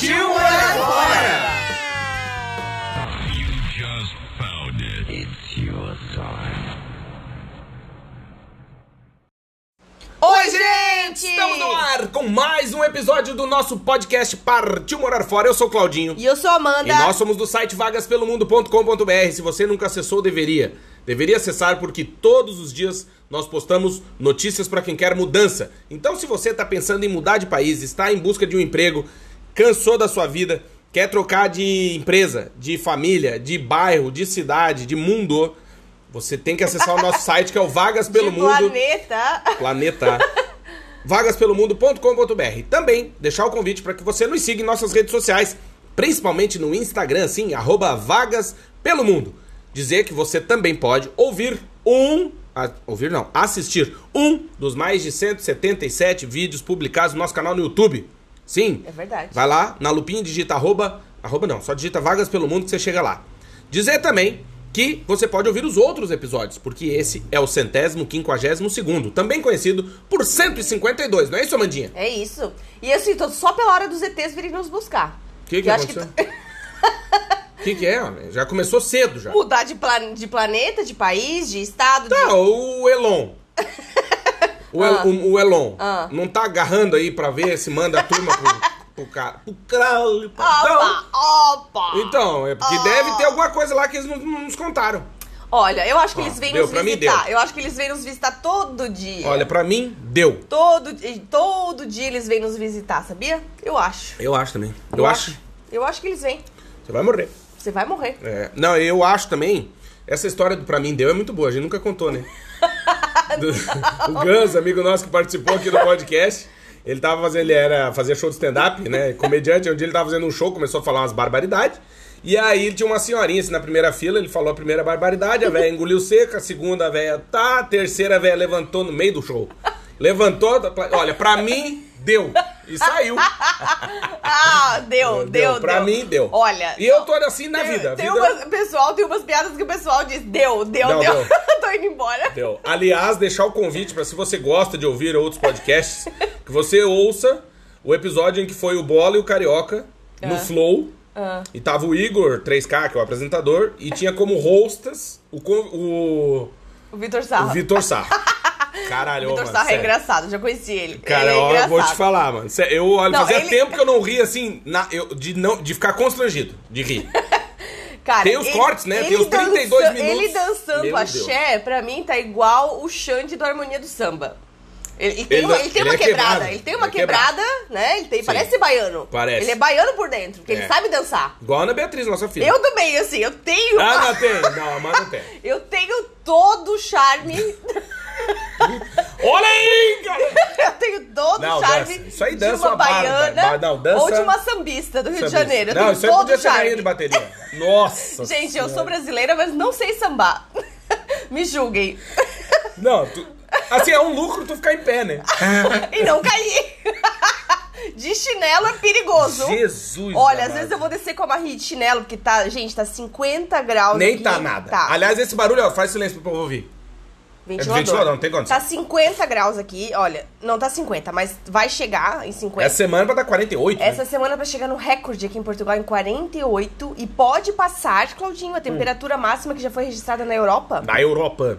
Partiu morar fora! Oi, gente! Estamos no ar com mais um episódio do nosso podcast Partiu Morar Fora. Eu sou o Claudinho. E eu sou a Amanda. E nós somos do site vagaspelomundo.com.br. Se você nunca acessou, deveria. Deveria acessar porque todos os dias nós postamos notícias para quem quer mudança. Então, se você está pensando em mudar de país, está em busca de um emprego, cansou da sua vida, quer trocar de empresa, de família, de bairro, de cidade, de mundo, você tem que acessar o nosso site que é o Vagas Pelo de Mundo. planeta. Planeta. vagaspelomundo.com.br. Também deixar o convite para que você nos siga em nossas redes sociais, principalmente no Instagram, sim, arroba Vagas Pelo Mundo. Dizer que você também pode ouvir um. a- ouvir não, assistir um dos mais de 177 vídeos publicados no nosso canal no YouTube. Sim. É verdade. Vai lá, na lupinha digita arroba. Arroba não, só digita Vagas Pelo Mundo que você chega lá. Dizer também que você pode ouvir os outros episódios, porque esse é o centésimo, quinquagésimo segundo, também conhecido por 152, não é isso, Amandinha? É isso. E assim, tô só pela hora dos ETs virem nos buscar. O que, que Eu acho aconteceu? que O que, que é? homem? Já começou cedo já. mudar de, plan... de planeta, de país, de estado, de... Tá, o Elon. O, El- Ah. o- o Elon Ah. não tá agarrando aí pra ver se manda a turma pro, pro cara. Pro crânio. Opa, opa! Então, é porque Ah. deve ter alguma coisa lá que eles não, não nos contaram. Olha, eu acho que Ah, eles vêm deu, nos visitar. Eu acho que eles vêm nos visitar todo dia. Olha, pra mim, deu. Todo, todo dia eles vêm nos visitar, sabia? Eu acho. Eu acho também. Eu, acho. Eu acho que eles vêm. Você vai morrer. Você vai morrer. É, não, eu acho também. Essa história do Pra mim deu é muito boa, a gente nunca contou, né? Do- o Gans, amigo nosso que participou aqui do podcast, ele tava fazendo, ele era fazia show de stand-up, né? Comediante, dia ele tava fazendo um show, começou a falar umas barbaridades. E aí tinha uma senhorinha assim na primeira fila, ele falou a primeira barbaridade, a velha engoliu seca, a segunda velha tá, a terceira velha levantou no meio do show. Levantou, olha, pra mim, deu. E saiu. Ah, deu, deu, Pra deu. mim, deu. Olha. E eu tô assim na tem, vida. Tem vida- umas, pessoal, tem umas piadas que o pessoal diz, deu, deu, Não, deu. deu. Tô indo embora. Deu. Aliás, deixar o convite para se você gosta de ouvir outros podcasts, que você ouça o episódio em que foi o Bola e o Carioca no Ah. Flow. Ah. E tava o Igor 3K, que é o apresentador, e tinha como hostas o, o, O Vitor o Sarro. Vitor Sarro. Caralho, Vitor Sarro é engraçado, já conheci ele. Cara, ele é eu vou te falar, mano. Eu, olha, Não, fazia ele- tempo que eu não ria assim, na- eu- de, não, de ficar constrangido, de rir. Cara, Tem os ele- cortes, né? Tem os 32 dança- minutos. Ele dançando Meu axé, pra mim, tá igual o Xande do Harmonia do Samba. Ele, ele tem, Ele uma, dan- ele tem uma é quebrada, quebrado. ele tem uma é quebrado. quebrada, né? Ele tem, Sim. parece baiano. Parece. Ele é baiano por dentro, porque É. ele sabe dançar. Igual a Ana Beatriz, nossa filha. Eu também, assim, eu tenho. Ah, não tem. Não, a Amanda tem. Eu tenho todo o charme. Olha aí, cara! eu tenho todo o charme dança. Isso aí de dança uma uma barba, baiana ba- não, dança- ou de uma sambista do Rio de Sabe? Janeiro. Eu Não, tenho isso aí todo podia o ser rainha charme. de bateria. Nossa Gente, eu sou Senhora. brasileira, mas não sei sambar. Me julguem. Não, tu... assim, é um lucro tu ficar em pé, né? e não cair. De chinelo é perigoso. Jesus Olha, às vezes eu vou descer com a barriga de chinelo, porque tá, gente, tá 50 graus Nem aqui. tá nada. Tá. Aliás, esse barulho, ó, faz silêncio pro povo ouvir. Ventilador. ventilador, não tem condição. Tá 50 graus aqui, olha, não tá 50, mas vai chegar em 50. Essa semana vai dar 48, Essa né? semana vai chegar no recorde aqui em Portugal em 48 e pode passar, Claudinho, a temperatura máxima que já foi registrada na Europa, Da Europa.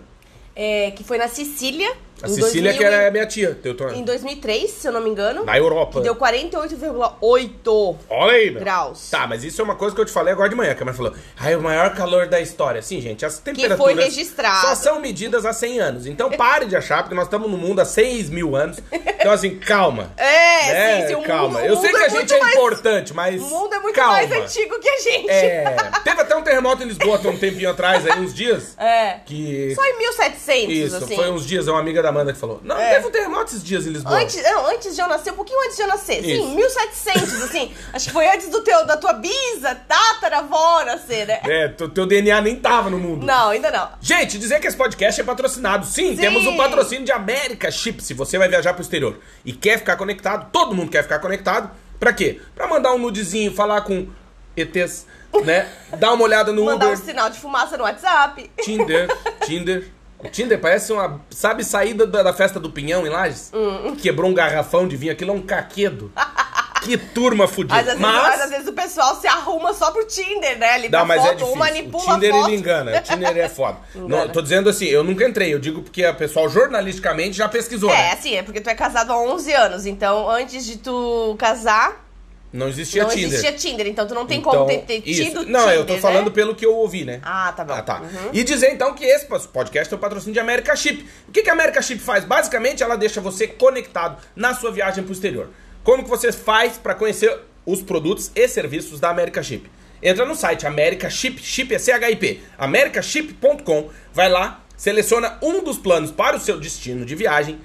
é, que foi na Sicília. A em Sicília 2000 que era minha tia. Teu, teu... Em 2003, se eu não me engano. Da Europa. Que deu 48,8 Olha aí, meu. graus. Tá, mas isso é uma coisa que eu te falei agora de manhã, que a mãe falou, ai, o maior calor da história. Sim, gente, as temperaturas foi registrado. só são medidas há 100 anos. Então pare de achar, porque nós estamos no mundo há 6 mil anos, Então, assim, calma. É, né? sim, sim, o calma. mundo- Eu sei que a é gente é mais- importante, mas. O mundo é muito calma. mais antigo que a gente. É. Teve até um terremoto em Lisboa há um tempinho atrás, aí, uns dias. É. Que. Só em 1700, Isso, assim. foi uns dias, é uma amiga da Amanda que falou. Não, É. teve um terremoto esses dias em Lisboa. Antes, não, antes de eu nascer, um pouquinho antes de eu nascer. Isso. Sim, 1700, assim. Acho que foi antes do teu, da tua bisa, tataravó nascer, né? É, teu, teu DNA nem tava no mundo. Não, ainda não. Gente, dizer que esse podcast é patrocinado. Sim, Sim. temos o patrocínio de América Chip. Se você vai viajar pro exterior e quer ficar conectado, todo mundo quer ficar conectado. Pra quê? Pra mandar um nudezinho, falar com ETs, né? Dar uma olhada no Mandar um Uber, sinal de fumaça no WhatsApp. Tinder, Tinder. O Tinder parece uma, sabe, saída da, da festa do Pinhão em Lages? Hum. Que quebrou um garrafão de vinho, aquilo é um caquedo. que turma fodida. Mas às, vezes, mas às vezes o pessoal se arruma só pro Tinder, né? Ali Não, mas foto, é difícil. ou manipula o Tinder foto. ele engana. O Tinder é foda. Não, tô dizendo assim, eu nunca entrei. Eu digo porque a pessoal jornalisticamente já pesquisou. É, né? assim, é porque tu é casado há 11 anos, então antes de tu casar, Não existia não Tinder. existia Tinder, então tu não tem Então, como ter, ter tido Não, Tinder, eu tô né? falando pelo que eu ouvi, né? Ah, tá bom. Ah, tá. Uhum. E dizer então que esse podcast é o patrocínio de América Chip. O que, que a América Chip faz? Basicamente, ela deixa você conectado na sua viagem pro exterior. Como que você faz para conhecer os produtos e serviços da América Chip? Entra no site América Chip, chip é C-H-I-P, americaship.com, vai lá, seleciona um dos planos para o seu destino de viagem,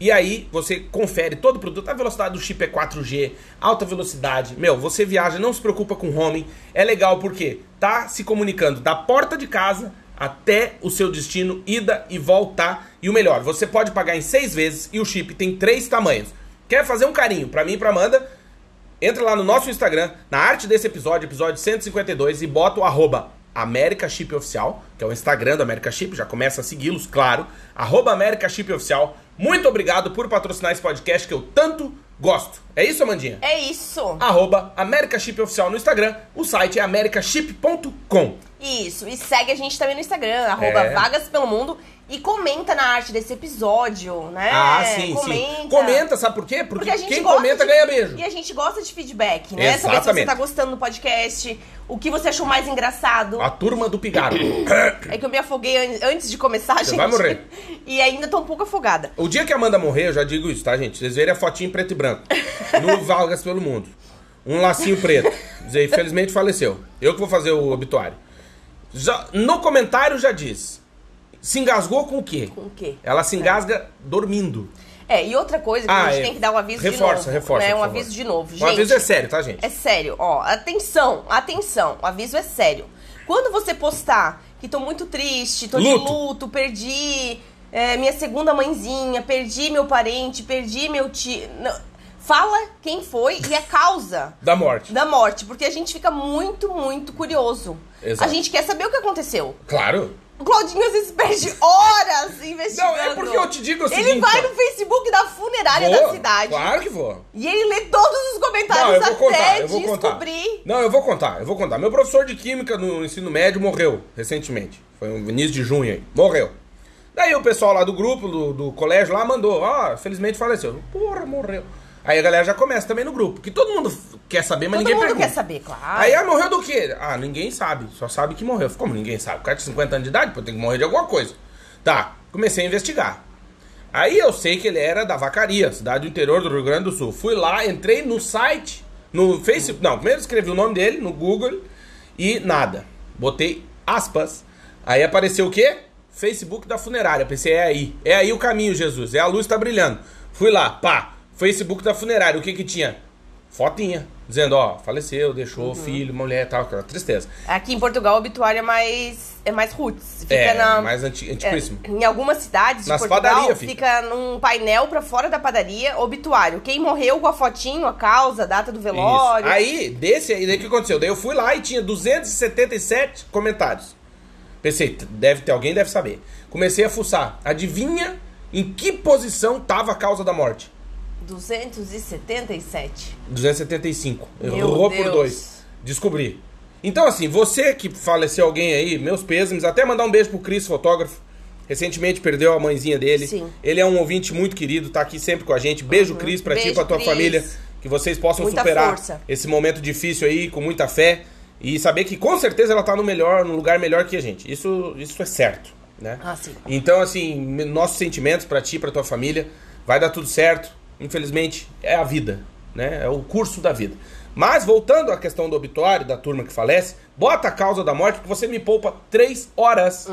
e aí você confere todo o produto. A velocidade do chip é 4G, alta velocidade. Meu, você viaja, não se preocupa com roaming. É legal porque tá se comunicando da porta de casa até o seu destino, ida e volta. E o melhor, você pode pagar em seis vezes e o chip tem três tamanhos. Quer fazer um carinho pra mim e pra Amanda? Entra lá no nosso Instagram, na arte desse episódio, episódio 152, e bota o arroba América Chip Oficial, que é o Instagram do América Chip, já começa a segui-los, claro. Arroba América Chip Oficial. Muito obrigado por patrocinar esse podcast que eu tanto gosto. É isso, Amandinha? É isso. Arroba América Chip Oficial no Instagram. O site é americaship.com. Isso. E segue a gente também no Instagram, arroba É. Vagas Pelo Mundo. E comenta na arte desse episódio, né? ah, sim, comenta. sim. Comenta, sabe por quê? Porque, Porque a gente quem comenta de- ganha beijo. E a gente gosta de feedback, né? Saber se você Exatamente. tá gostando do podcast, o que você achou mais engraçado. A turma do Pigaro. É que eu me afoguei an- antes de começar, gente. vai morrer. E ainda tô um pouco afogada. O dia que a Amanda morrer, eu já digo isso, tá, gente? Vocês verem a fotinha em preto e branco. No Valgas pelo Mundo. Um lacinho preto. Dizer, infelizmente faleceu. Eu que vou fazer o obituário. Já- no comentário já diz. Se engasgou com o quê? Com o quê? Ela se engasga dormindo. É, e outra coisa que Ah, a gente é. tem que dar um aviso Reforça, de novo. reforça, né? Um favor. aviso de novo. O Gente, aviso é sério, tá, gente? É sério, ó, atenção, atenção, o aviso é sério. Quando você postar que tô muito triste, tô Luto. de luto, perdi é, minha segunda mãezinha, perdi meu parente, perdi meu tio. não, Fala quem foi e a causa Da morte. da morte, porque a gente fica muito, muito curioso. Exato. A gente quer saber o que aconteceu. Claro. O Claudinho às vezes perde horas investigando. Não, é porque eu te digo o Ele seguinte, vai ó. no Facebook da funerária Vou, da cidade. Claro que vou. E ele lê todos os comentários Não, eu vou até contar, eu vou contar. descobrir. Não, eu vou contar, eu vou contar. Meu professor de química no ensino médio morreu recentemente. Foi no início de junho aí. Morreu. Daí o pessoal lá do grupo, do, do colégio lá, mandou. Ó, felizmente faleceu. Porra, morreu. Aí a galera já começa também no grupo. Que todo mundo quer saber, mas Todo ninguém mundo pergunta. quer saber, claro. Aí, ah, morreu do quê? Ah, ninguém sabe. Só sabe que morreu. Como ninguém sabe? O cara de 50 anos de idade, pô, tem que morrer de alguma coisa. Tá, comecei a investigar. Aí eu sei que ele era da Vacaria, cidade do interior do Rio Grande do Sul. Fui lá, entrei no site, no Facebook. Não, primeiro escrevi o nome dele no Google e nada. Botei aspas. Aí apareceu o quê? Facebook da funerária. Pensei, é aí. É aí o caminho, Jesus. É a luz tá brilhando. Fui lá, pá. Facebook da funerária. O que que tinha? Fotinha. Dizendo, ó, faleceu, deixou filho, mulher e tal. Aquela tristeza. Aqui em Portugal o obituário é mais, é mais roots. Fica É, na, mais anti- é, antiquíssimo. em algumas cidades de Nas Portugal padarias fica. fica. num painel pra fora da padaria, obituário. Quem morreu com a fotinho, a causa, a data do velório. Isso. Aí, desse aí, daí o que aconteceu? Daí eu fui lá e tinha 277 comentários. Pensei, deve ter alguém, deve saber. Comecei a fuçar. Adivinha em que posição tava a causa da morte? 277. 275. Meu Errou por Deus. dois. Descobri. Então, assim, você que faleceu alguém aí, meus pêsames, até mandar um beijo pro Cris, fotógrafo. Recentemente perdeu a mãezinha dele. Sim. Ele é um ouvinte muito querido, tá aqui sempre com a gente. Beijo, Cris, pra ti e Beijo, pra tua Cris. família. Que vocês possam Muita superar força. esse momento difícil aí com muita fé. E saber que com certeza ela tá no melhor, no lugar melhor que a gente. Isso, isso é certo, né? Ah, sim. Então, assim, nossos sentimentos pra ti, pra tua família. Vai dar tudo certo. Infelizmente, é a vida, né? É o curso da vida. Mas, voltando à questão do obituário, da turma que falece, bota a causa da morte, porque você me poupa três horas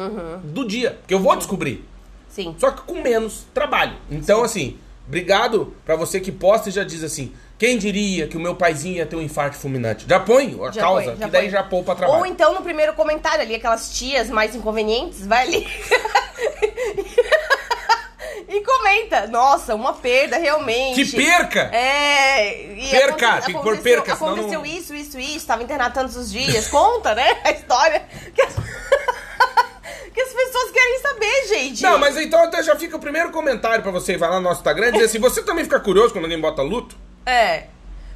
do dia. Que eu vou descobrir. Sim. Só que com menos trabalho. Então, assim, obrigado pra você que posta e já diz assim: quem diria que o meu paizinho ia ter um infarto fulminante? Já põe a Já causa, põe, já que daí põe. já poupa trabalho. Ou então no primeiro comentário ali, aquelas tias mais inconvenientes, vai ali. e comenta. Nossa, uma perda, realmente. Que perca! É. E Perca, aconte- tem que pôr aconteceu- perca, senão Aconteceu não- isso, isso, isso. Tava internado tantos os dias. Conta, né? A história. Que as... que as pessoas querem saber, gente. Não, mas então até já fica o primeiro comentário pra você. Vai lá no nosso Instagram e dizer assim: você também fica curioso quando alguém bota luto? É.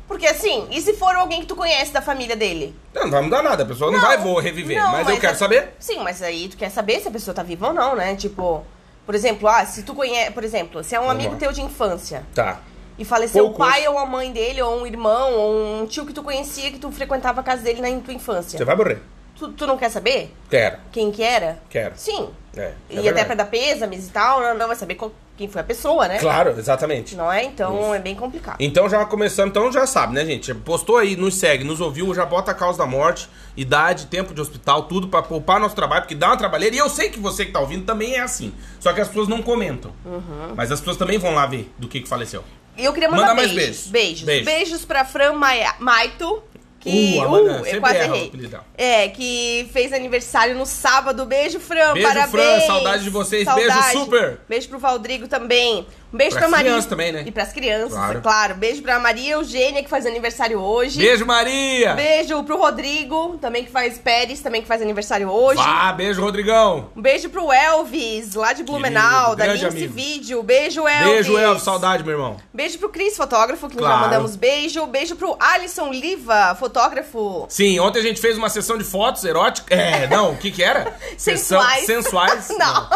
Porque assim, e se for alguém que tu conhece da família dele? Não, não vai mudar nada, a pessoa não, vai vou reviver. não, mas, eu quero saber. Sim, mas aí tu quer saber se a pessoa tá viva ou não, né? Tipo, por exemplo, ah, se tu conhece, por exemplo, se é um Vamos amigo lá. teu de infância Tá. e faleceu Poucos. o pai ou a mãe dele, ou um irmão, ou um tio que tu conhecia, que tu frequentava a casa dele na tua infância. Você vai morrer. Tu, tu não quer saber Quero. quem que era? Quero. Sim. É, é e até verdade. pra dar pêsames e tal, não, não vai saber qual- quem foi a pessoa, né? Claro, exatamente. Não é? Então é bem complicado. Então já começamos, então já sabe, né, gente? Postou aí, nos segue, nos ouviu, já bota a causa da morte, idade, tempo de hospital, tudo pra poupar nosso trabalho, porque dá uma trabalheira. E eu sei que você que tá ouvindo também é assim. Só que as pessoas não comentam. Uhum. Mas as pessoas também vão lá ver do que que faleceu. E eu queria mandar Manda mais beijos. beijos. Beijos. Beijo. Beijos pra Fran Maia- Maito. Que, Uh, Amanda, uh, eu quase errei. É, que fez aniversário no sábado. Beijo, Fran. Beijo, parabéns. Fran, saudade de vocês. Beijo, super. Beijo pro Valdrigo também. Um beijo Pras pra Maria. crianças também, né? E pras crianças, Claro. é claro. Beijo pra Maria Eugênia, que faz aniversário hoje. Beijo, Maria! Beijo pro Rodrigo, também que faz Pérez, também que faz aniversário hoje. Vá, beijo, Rodrigão! Um beijo pro Elvis, lá de Blumenau, da grande Lince. Vídeo. Beijo, Elvis. Beijo, Elvis, saudade, meu irmão. Beijo pro Cris, fotógrafo, que nós já Claro. mandamos beijo. Beijo pro Alisson Liva, fotógrafo. Sim, ontem a gente fez uma sessão de fotos eróticas. É, não, o que que era? Sessão Sensuais. sensuais. Não.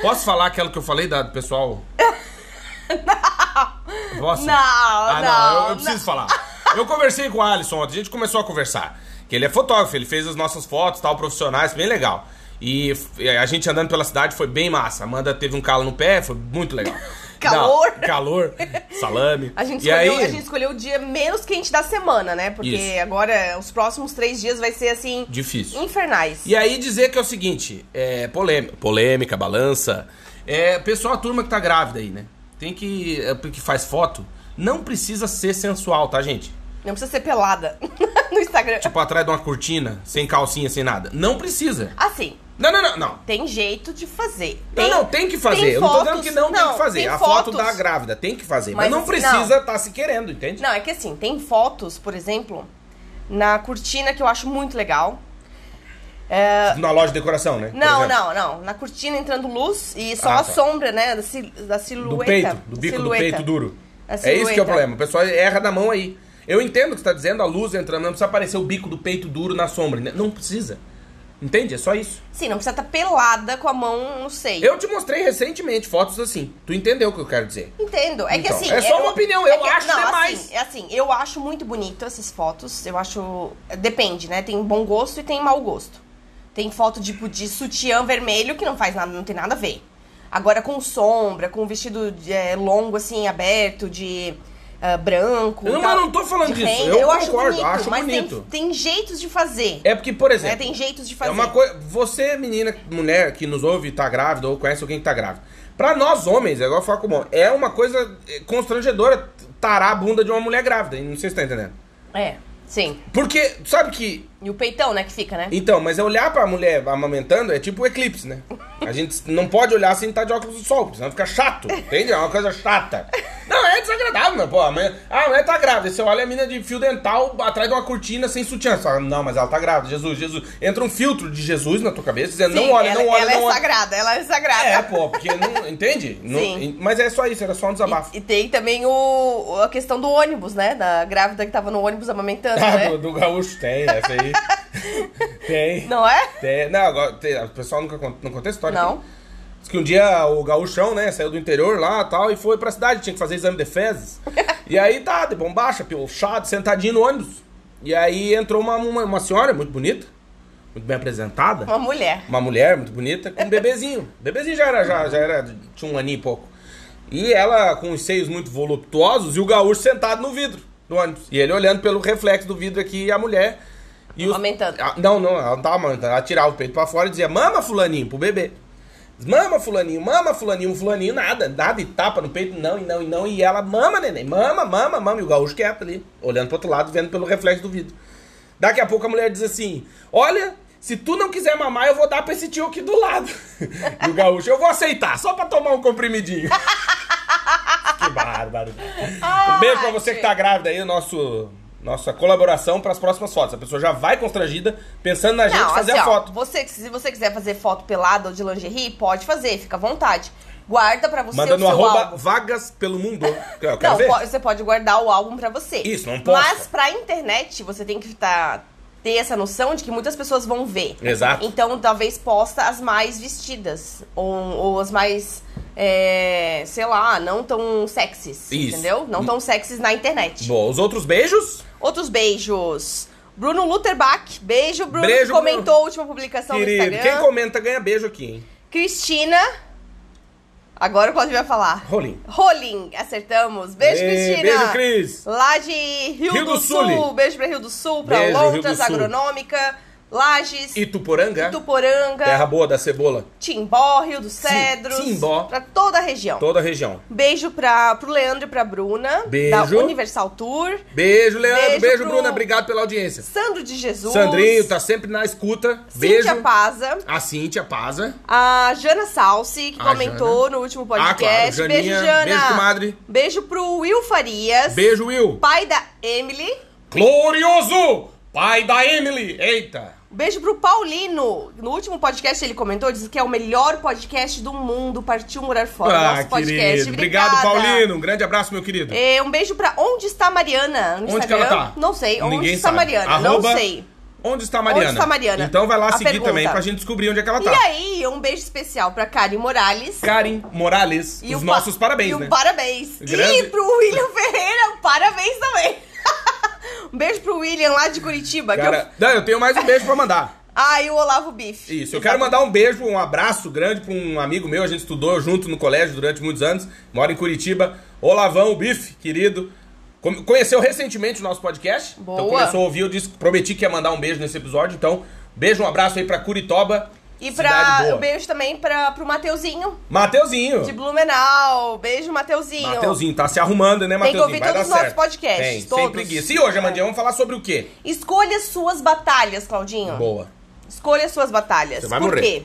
Posso falar aquela que eu falei da, do pessoal? Não. Posso? Não, ah, não, eu, eu preciso falar. Eu conversei com o Alisson ontem, a gente começou a conversar. Que ele é fotógrafo, ele fez as nossas fotos, tal, profissionais, bem legal. E a gente andando pela cidade foi bem massa. Amanda teve um calo no pé, foi muito legal. Calor. Não, calor, salame. A gente, e escolheu, aí, a gente escolheu o dia menos quente da semana, né? Porque Isso. agora, os próximos três dias vai ser, assim, Difícil. infernais. E aí dizer que é o seguinte, é polêmica, polêmica balança. É, pessoal, a turma que tá grávida aí, né? Tem que. é, que faz foto, não precisa ser sensual, tá, gente? Não precisa ser pelada no Instagram. Tipo, atrás de uma cortina, sem calcinha, sem nada. Não precisa. Assim, Não, não, não, não. tem jeito de fazer. Não, não, tem que fazer. tem eu não tô dizendo fotos- que não, tem que fazer. tem a foto fotos- da grávida tem que fazer. Mas, Mas não precisa estar se querendo, entende? Não, é que assim, tem fotos, por exemplo, na cortina que eu acho muito legal. Na loja de decoração, né? Não, não, não. Na cortina entrando luz e só Ah, a tá. sombra, né? Da, sil- da silhueta. Do peito, do bico Silhueta. do peito duro. É isso que é o problema. O pessoal erra da mão aí. Eu entendo o que você tá dizendo, a luz entrando, não precisa aparecer o bico do peito duro na sombra. né? Não precisa. Entende? É só isso. Sim, não precisa estar pelada com a mão no seio. Eu te mostrei recentemente fotos assim. Tu entendeu o que eu quero dizer? Entendo. É que Então, assim. é só uma opinião, eu que- acho não, demais. Assim, é assim, eu acho muito bonito essas fotos. Eu acho. Depende, né? Tem bom gosto e tem mau gosto. Tem foto tipo de sutiã vermelho que não faz nada, não tem nada a ver. Agora com sombra, com vestido de, é, longo, assim, aberto, de ah, branco. Não, e mas tal, não tô falando disso. renda, Eu acho concordo, bonito, acho mas tem- bonito. Tem, jeitos de fazer. É porque, por né? exemplo. Tem jeitos de fazer. É uma coisa. Você, menina, mulher que nos ouve e tá grávida ou conhece alguém que tá grávida. Pra nós homens, é igual eu falo com o Bom, é uma coisa eh, constrangedora tarar a bunda de uma mulher grávida. Não sei se você tá entendendo. É, sim. Porque, sabe que. E o peitão, né, que fica, né? Então, mas é olhar pra mulher amamentando é tipo o eclipse, né? A gente não pode olhar sem estar de óculos de sol, porque senão fica chato, entende? É uma coisa chata. Não, é desagradável, meu, pô. A mulher, ah, a mulher tá grávida. Você olha a mina de fio dental atrás de uma cortina sem sutiã. Você fala, não, mas ela tá grávida, Jesus, Jesus. Entra um filtro de Jesus na tua cabeça dizendo, Sim, não olha, ela, não olha, ela não é olha. sagrada, ela é sagrada. É, pô, porque não. Entende? Não- Sim. mas é só isso, era só um desabafo. E, e tem também o, a questão do ônibus, né? Da grávida que tava no ônibus amamentando, Ah, né? do, do gaúcho tem, essa aí. tem. Não é? Tem. Não, agora, tem- o pessoal nunca conta, não conta a história. Não. aqui. Diz que um dia o gaúchão, né, saiu do interior lá tal e foi pra cidade, tinha que fazer exame de fezes. e aí tá, de bombacha, pilchado, sentadinho no ônibus. E aí entrou uma, uma, uma senhora muito bonita, muito bem apresentada. Uma mulher. Uma mulher muito bonita com um bebezinho. Bebezinho já era, já, já era, tinha um aninho e pouco. E ela com os seios muito voluptuosos e o gaúcho sentado no vidro do ônibus. E ele olhando pelo reflexo do vidro aqui e a mulher. E os- Amamentando. Ah, Não, não, ela não tava amamentando. Ela tirava o peito pra fora e dizia, mama fulaninho, pro bebê. Mama fulaninho, mama fulaninho, fulaninho, nada, nada, e tapa no peito, não, e não, e não, e ela, mama, neném, mama, mama, mama, e o gaúcho quieto ali, olhando pro outro lado, vendo pelo reflexo do vidro. Daqui a pouco a mulher diz assim, olha, se tu não quiser mamar, eu vou dar pra esse tio aqui do lado. e o gaúcho, eu vou aceitar, só pra tomar um comprimidinho. que bárbaro. um beijo pra você que tá grávida aí, o nosso... Nossa colaboração para as próximas fotos. A pessoa já vai constrangida pensando na gente Não, fazer assim, a ó, foto. Você, se você quiser fazer foto pelada ou de lingerie, pode fazer, fica à vontade. Guarda pra você Manda o no arroba álbum. vagas pelo mundo. Eu quero Não, ver. você pode guardar o álbum pra você. Isso, não posta. Mas pra internet, você tem que tá, ter essa noção de que muitas pessoas vão ver. Exato. Então, talvez posta as mais vestidas. Ou, ou as mais, é, sei lá, não tão sexys. Isso. Entendeu? Não tão sexys na internet. Boa, os outros beijos? Outros beijos. Bruno Lutherbach, beijo. Bruno Beijo, que comentou Bruno. a última publicação no Querido, Instagram. quem comenta ganha beijo aqui, hein? Cristina. Agora o Claudio vai falar. Rolim. Rolim, acertamos. Beijo, Cristina. beijo, Cris. Lá de Rio, Rio do, do Sul. Sul. Beijo pra Rio do Sul, pra Beijo, Lontras. Agronômica, Lages, Ituporanga, Ituporanga, terra boa da cebola, Timbó, Rio dos Cedros. Timbó. Pra toda a região. toda a região. Beijo pra, pro Leandro e pra Bruna. Beijo. Da Universal Tour. Beijo, Leandro. Beijo Beijo, pro- Bruna. Obrigado pela audiência. Sandro de Jesus. Sandrinho, tá sempre na escuta. Cíntia Beijo. Paza. A Cíntia Paza. A Jana Salsi, que A comentou no último Ah, podcast. claro. Beijo, Janinha. Jana. Beijo, comadre. Beijo pro Will Farias. Beijo, Will. Pai da Emily. Glorioso! Pai da Emily. Eita. Beijo pro Paulino. No último podcast ele comentou, disse que é o melhor podcast do mundo. Partiu morar fora. Ah, Nosso podcast. querido. Obrigado, Obrigada. Paulino. Um grande abraço, meu querido. É, um beijo pra Onde está Mariana? No Onde que ela tá? Não sei. Onde Ninguém está sabe. Mariana? Arroba Não sei. Onde está a Mariana? Onde está a Mariana? Então vai lá A seguir pergunta. também pra gente descobrir onde é que ela tá. E aí, um beijo especial pra Karen Morales. Karen Morales, E os o pa- nossos parabéns, e né? o parabéns. Grande. E pro William Ferreira, parabéns também. William lá de Curitiba. que eu- Cara, não, eu tenho mais um beijo pra mandar. Ah, e o Olavo Bife. Isso, eu quero mandar um beijo, um abraço grande pra um amigo meu, a gente estudou junto no colégio durante muitos anos, mora em Curitiba, Olavão, Bife, querido. Conheceu recentemente o nosso podcast, Boa. então começou a ouvir, eu disse, prometi que ia mandar um beijo nesse episódio, então beijo, um abraço aí pra Curitoba, E pra, um beijo também pra, pro Mateuzinho, Mateuzinho, de Blumenau. Beijo, Mateuzinho. Mateuzinho, tá se arrumando, né, Tem que Mateuzinho? ouvir Vai todos os nossos podcasts, Tem, sem todos. preguiça. E hoje, Amandinha, vamos falar sobre o quê? Escolha suas batalhas, Claudinho. Boa. Escolha suas batalhas. Você vai Por morrer. quê?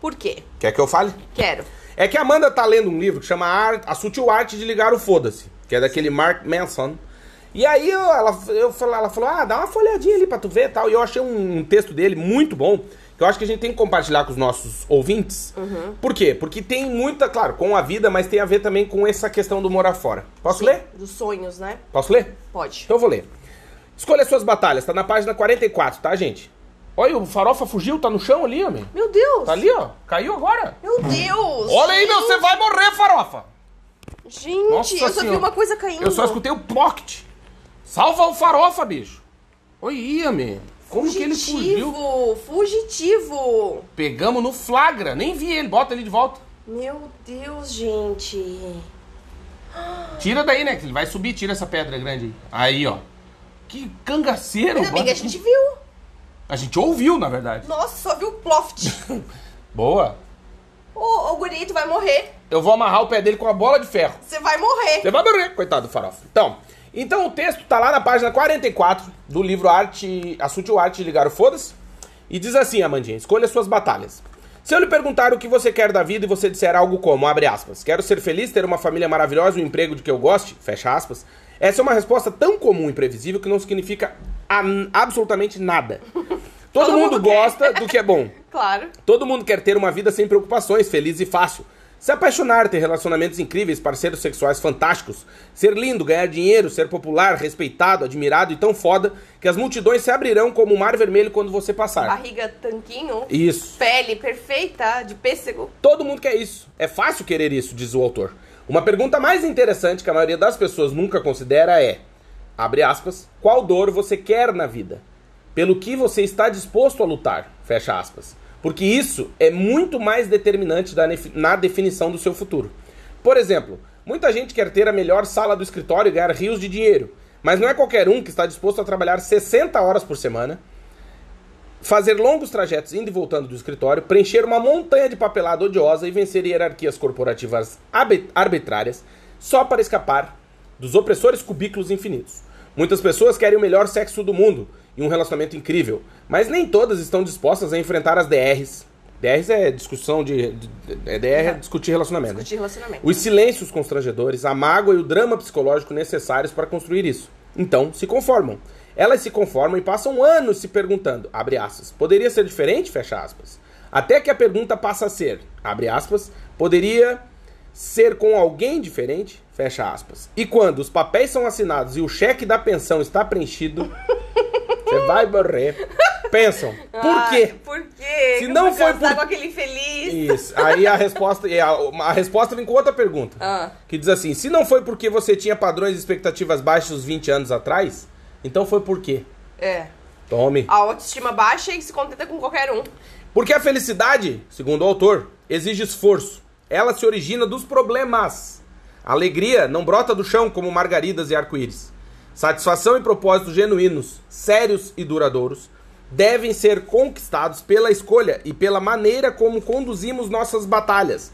Por quê? Quer que eu fale? Quero. É que a Amanda tá lendo um livro que chama Ar- A Sutil Arte de Ligar o Foda-se, que é daquele Mark Manson. E aí eu- ela, eu, ela falou, ah, dá uma folhadinha ali pra tu ver e tal. E eu achei um, um texto dele muito bom, que eu acho que a gente tem que compartilhar com os nossos ouvintes. Uhum. Por quê? Porque tem muita, claro, com a vida, mas tem a ver também com essa questão do morar fora. Posso ler? Dos sonhos, né? Posso ler? Pode. Então eu vou ler. Escolha suas batalhas, tá na página 44, tá, gente? Olha, o farofa fugiu, tá no chão ali, homem. Meu Deus. Tá ali, ó. Caiu agora. Meu Deus. Olha aí, meu, você vai morrer, farofa. Gente, Nossa eu só vi uma coisa caindo. Eu só escutei o pocket. Salva o farofa, bicho. Oi, man. Como que ele fugiu? Fugitivo, fugitivo. Pegamos no flagra. Nem vi ele. Bota ele de volta. Meu Deus, gente. Tira daí, né? Que ele vai subir. Tira essa pedra grande aí. Aí, ó. Que cangaceiro. Bem que a gente viu. A gente ouviu, na verdade. Nossa, só viu o ploft. Boa. Ô, ô, guri, tu vai morrer. Eu vou amarrar o pé dele com a bola de ferro. Você vai morrer. Você vai morrer, coitado do farofa. Então, então o texto tá lá na página 44 do livro Arte, A Sutil Arte de Ligar o Foda-se. E diz assim, Amandinha, escolha suas batalhas. Se eu lhe perguntar o que você quer da vida e você disser algo como, abre aspas, quero ser feliz, ter uma família maravilhosa, um emprego de que eu goste, fecha aspas, essa é uma resposta tão comum e previsível que não significa absolutamente nada. Todo, Todo mundo mundo gosta do que é bom. Claro. Todo mundo quer ter uma vida sem preocupações, feliz e fácil. Se apaixonar, ter relacionamentos incríveis, parceiros sexuais fantásticos, ser lindo, ganhar dinheiro, ser popular, respeitado, admirado e tão foda que as multidões se abrirão como o mar vermelho quando você passar. Barriga tanquinho. Isso. Pele perfeita, de pêssego. Todo mundo quer isso. É fácil querer isso, diz o autor. Uma pergunta mais interessante que a maioria das pessoas nunca considera é: abre aspas, qual dor você quer na vida? Pelo que você está disposto a lutar? Fecha aspas. Porque isso é muito mais determinante na definição do seu futuro. Por exemplo, Muita gente quer ter a melhor sala do escritório e ganhar rios de dinheiro, mas não é qualquer um que está disposto a trabalhar 60 horas por semana, fazer longos trajetos indo e voltando do escritório, preencher uma montanha de papelada odiosa e vencer hierarquias corporativas arbitrárias só para escapar dos opressores cubículos infinitos. Muitas pessoas querem o melhor sexo do mundo e um relacionamento incrível, mas nem todas estão dispostas a enfrentar as DRs. DRs é discussão de. de é DR é discutir relacionamento. Discutir né? relacionamento. Os silêncios constrangedores, a mágoa e o drama psicológico necessários para construir isso. Então, se conformam. Elas se conformam e passam anos se perguntando, abre aspas, poderia ser diferente, fecha aspas. Até que a pergunta passa a ser, abre aspas, poderia ser com alguém diferente, fecha aspas. E quando os papéis são assinados e o cheque da pensão está preenchido, você vai morrer. Pensam, por Ah, quê? por quê? Se não foi foi por- com aquele infeliz. Isso. Aí a resposta, a, a resposta vem com outra pergunta. Ah. Que diz assim: se não foi porque você tinha padrões e expectativas baixos 20 anos atrás, então foi por quê? É. Tome. A autoestima baixa e se contenta com qualquer um. Porque a felicidade, segundo o autor, exige esforço. Ela se origina dos problemas. A alegria não brota do chão como margaridas e arco-íris. Satisfação e propósitos genuínos, sérios e duradouros, devem ser conquistados pela escolha e pela maneira como conduzimos nossas batalhas.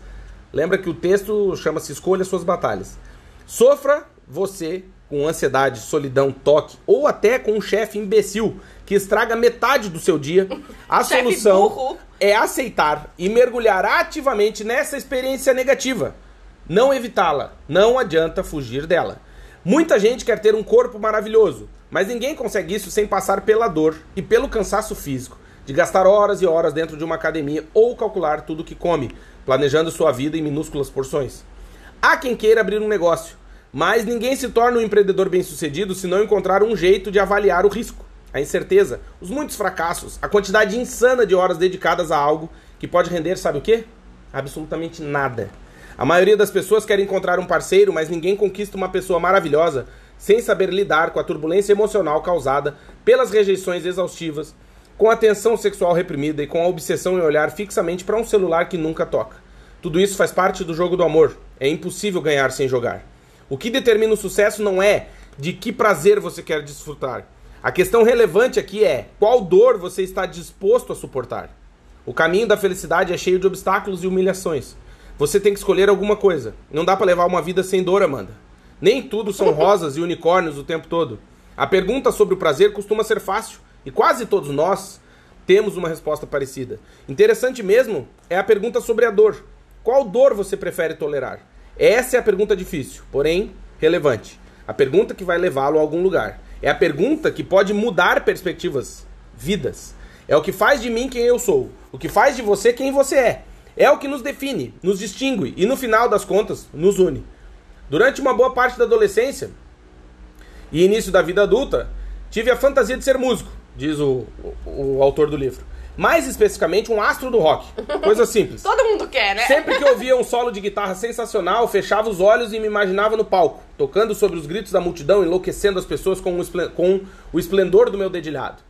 Lembra que o texto chama-se Escolha Suas Batalhas. Sofra você com ansiedade, solidão, toque ou até com um chefe imbecil que estraga metade do seu dia. A solução é aceitar e mergulhar ativamente nessa experiência negativa. Não evitá-la. Não adianta fugir dela. Muita gente quer ter um corpo maravilhoso, mas ninguém consegue isso sem passar pela dor e pelo cansaço físico de gastar horas e horas dentro de uma academia ou calcular tudo que come, planejando sua vida em minúsculas porções. Há quem queira abrir um negócio, mas ninguém se torna um empreendedor bem-sucedido se não encontrar um jeito de avaliar o risco, a incerteza, os muitos fracassos, a quantidade insana de horas dedicadas a algo que pode render, sabe o quê? Absolutamente nada. A maioria das pessoas quer encontrar um parceiro, mas ninguém conquista uma pessoa maravilhosa sem saber lidar com a turbulência emocional causada pelas rejeições exaustivas, com a tensão sexual reprimida e com a obsessão em olhar fixamente para um celular que nunca toca. Tudo isso faz parte do jogo do amor. É impossível ganhar sem jogar. O que determina o sucesso não é de que prazer você quer desfrutar. A questão relevante aqui é qual dor você está disposto a suportar. O caminho da felicidade é cheio de obstáculos e humilhações. Você tem que escolher alguma coisa. Não dá pra levar uma vida sem dor, Amanda. Nem tudo são rosas e unicórnios o tempo todo. A pergunta sobre o prazer costuma ser fácil e quase todos nós temos uma resposta parecida. Interessante mesmo é a pergunta sobre a dor. Qual dor você prefere tolerar? Essa é a pergunta difícil, porém relevante. A pergunta que vai levá-lo a algum lugar. É a pergunta que pode mudar perspectivas, vidas. É o que faz de mim quem eu sou. O que faz de você quem você é. É o que nos define, nos distingue e, no final das contas, nos une. Durante uma boa parte da adolescência e início da vida adulta, tive a fantasia de ser músico, diz o, o, o autor do livro. Mais especificamente, um astro do rock. Coisa simples. Todo mundo quer, né? Sempre que ouvia um solo de guitarra sensacional, fechava os olhos e me imaginava no palco, tocando sobre os gritos da multidão, enlouquecendo as pessoas com o, com o esplendor do meu dedilhado.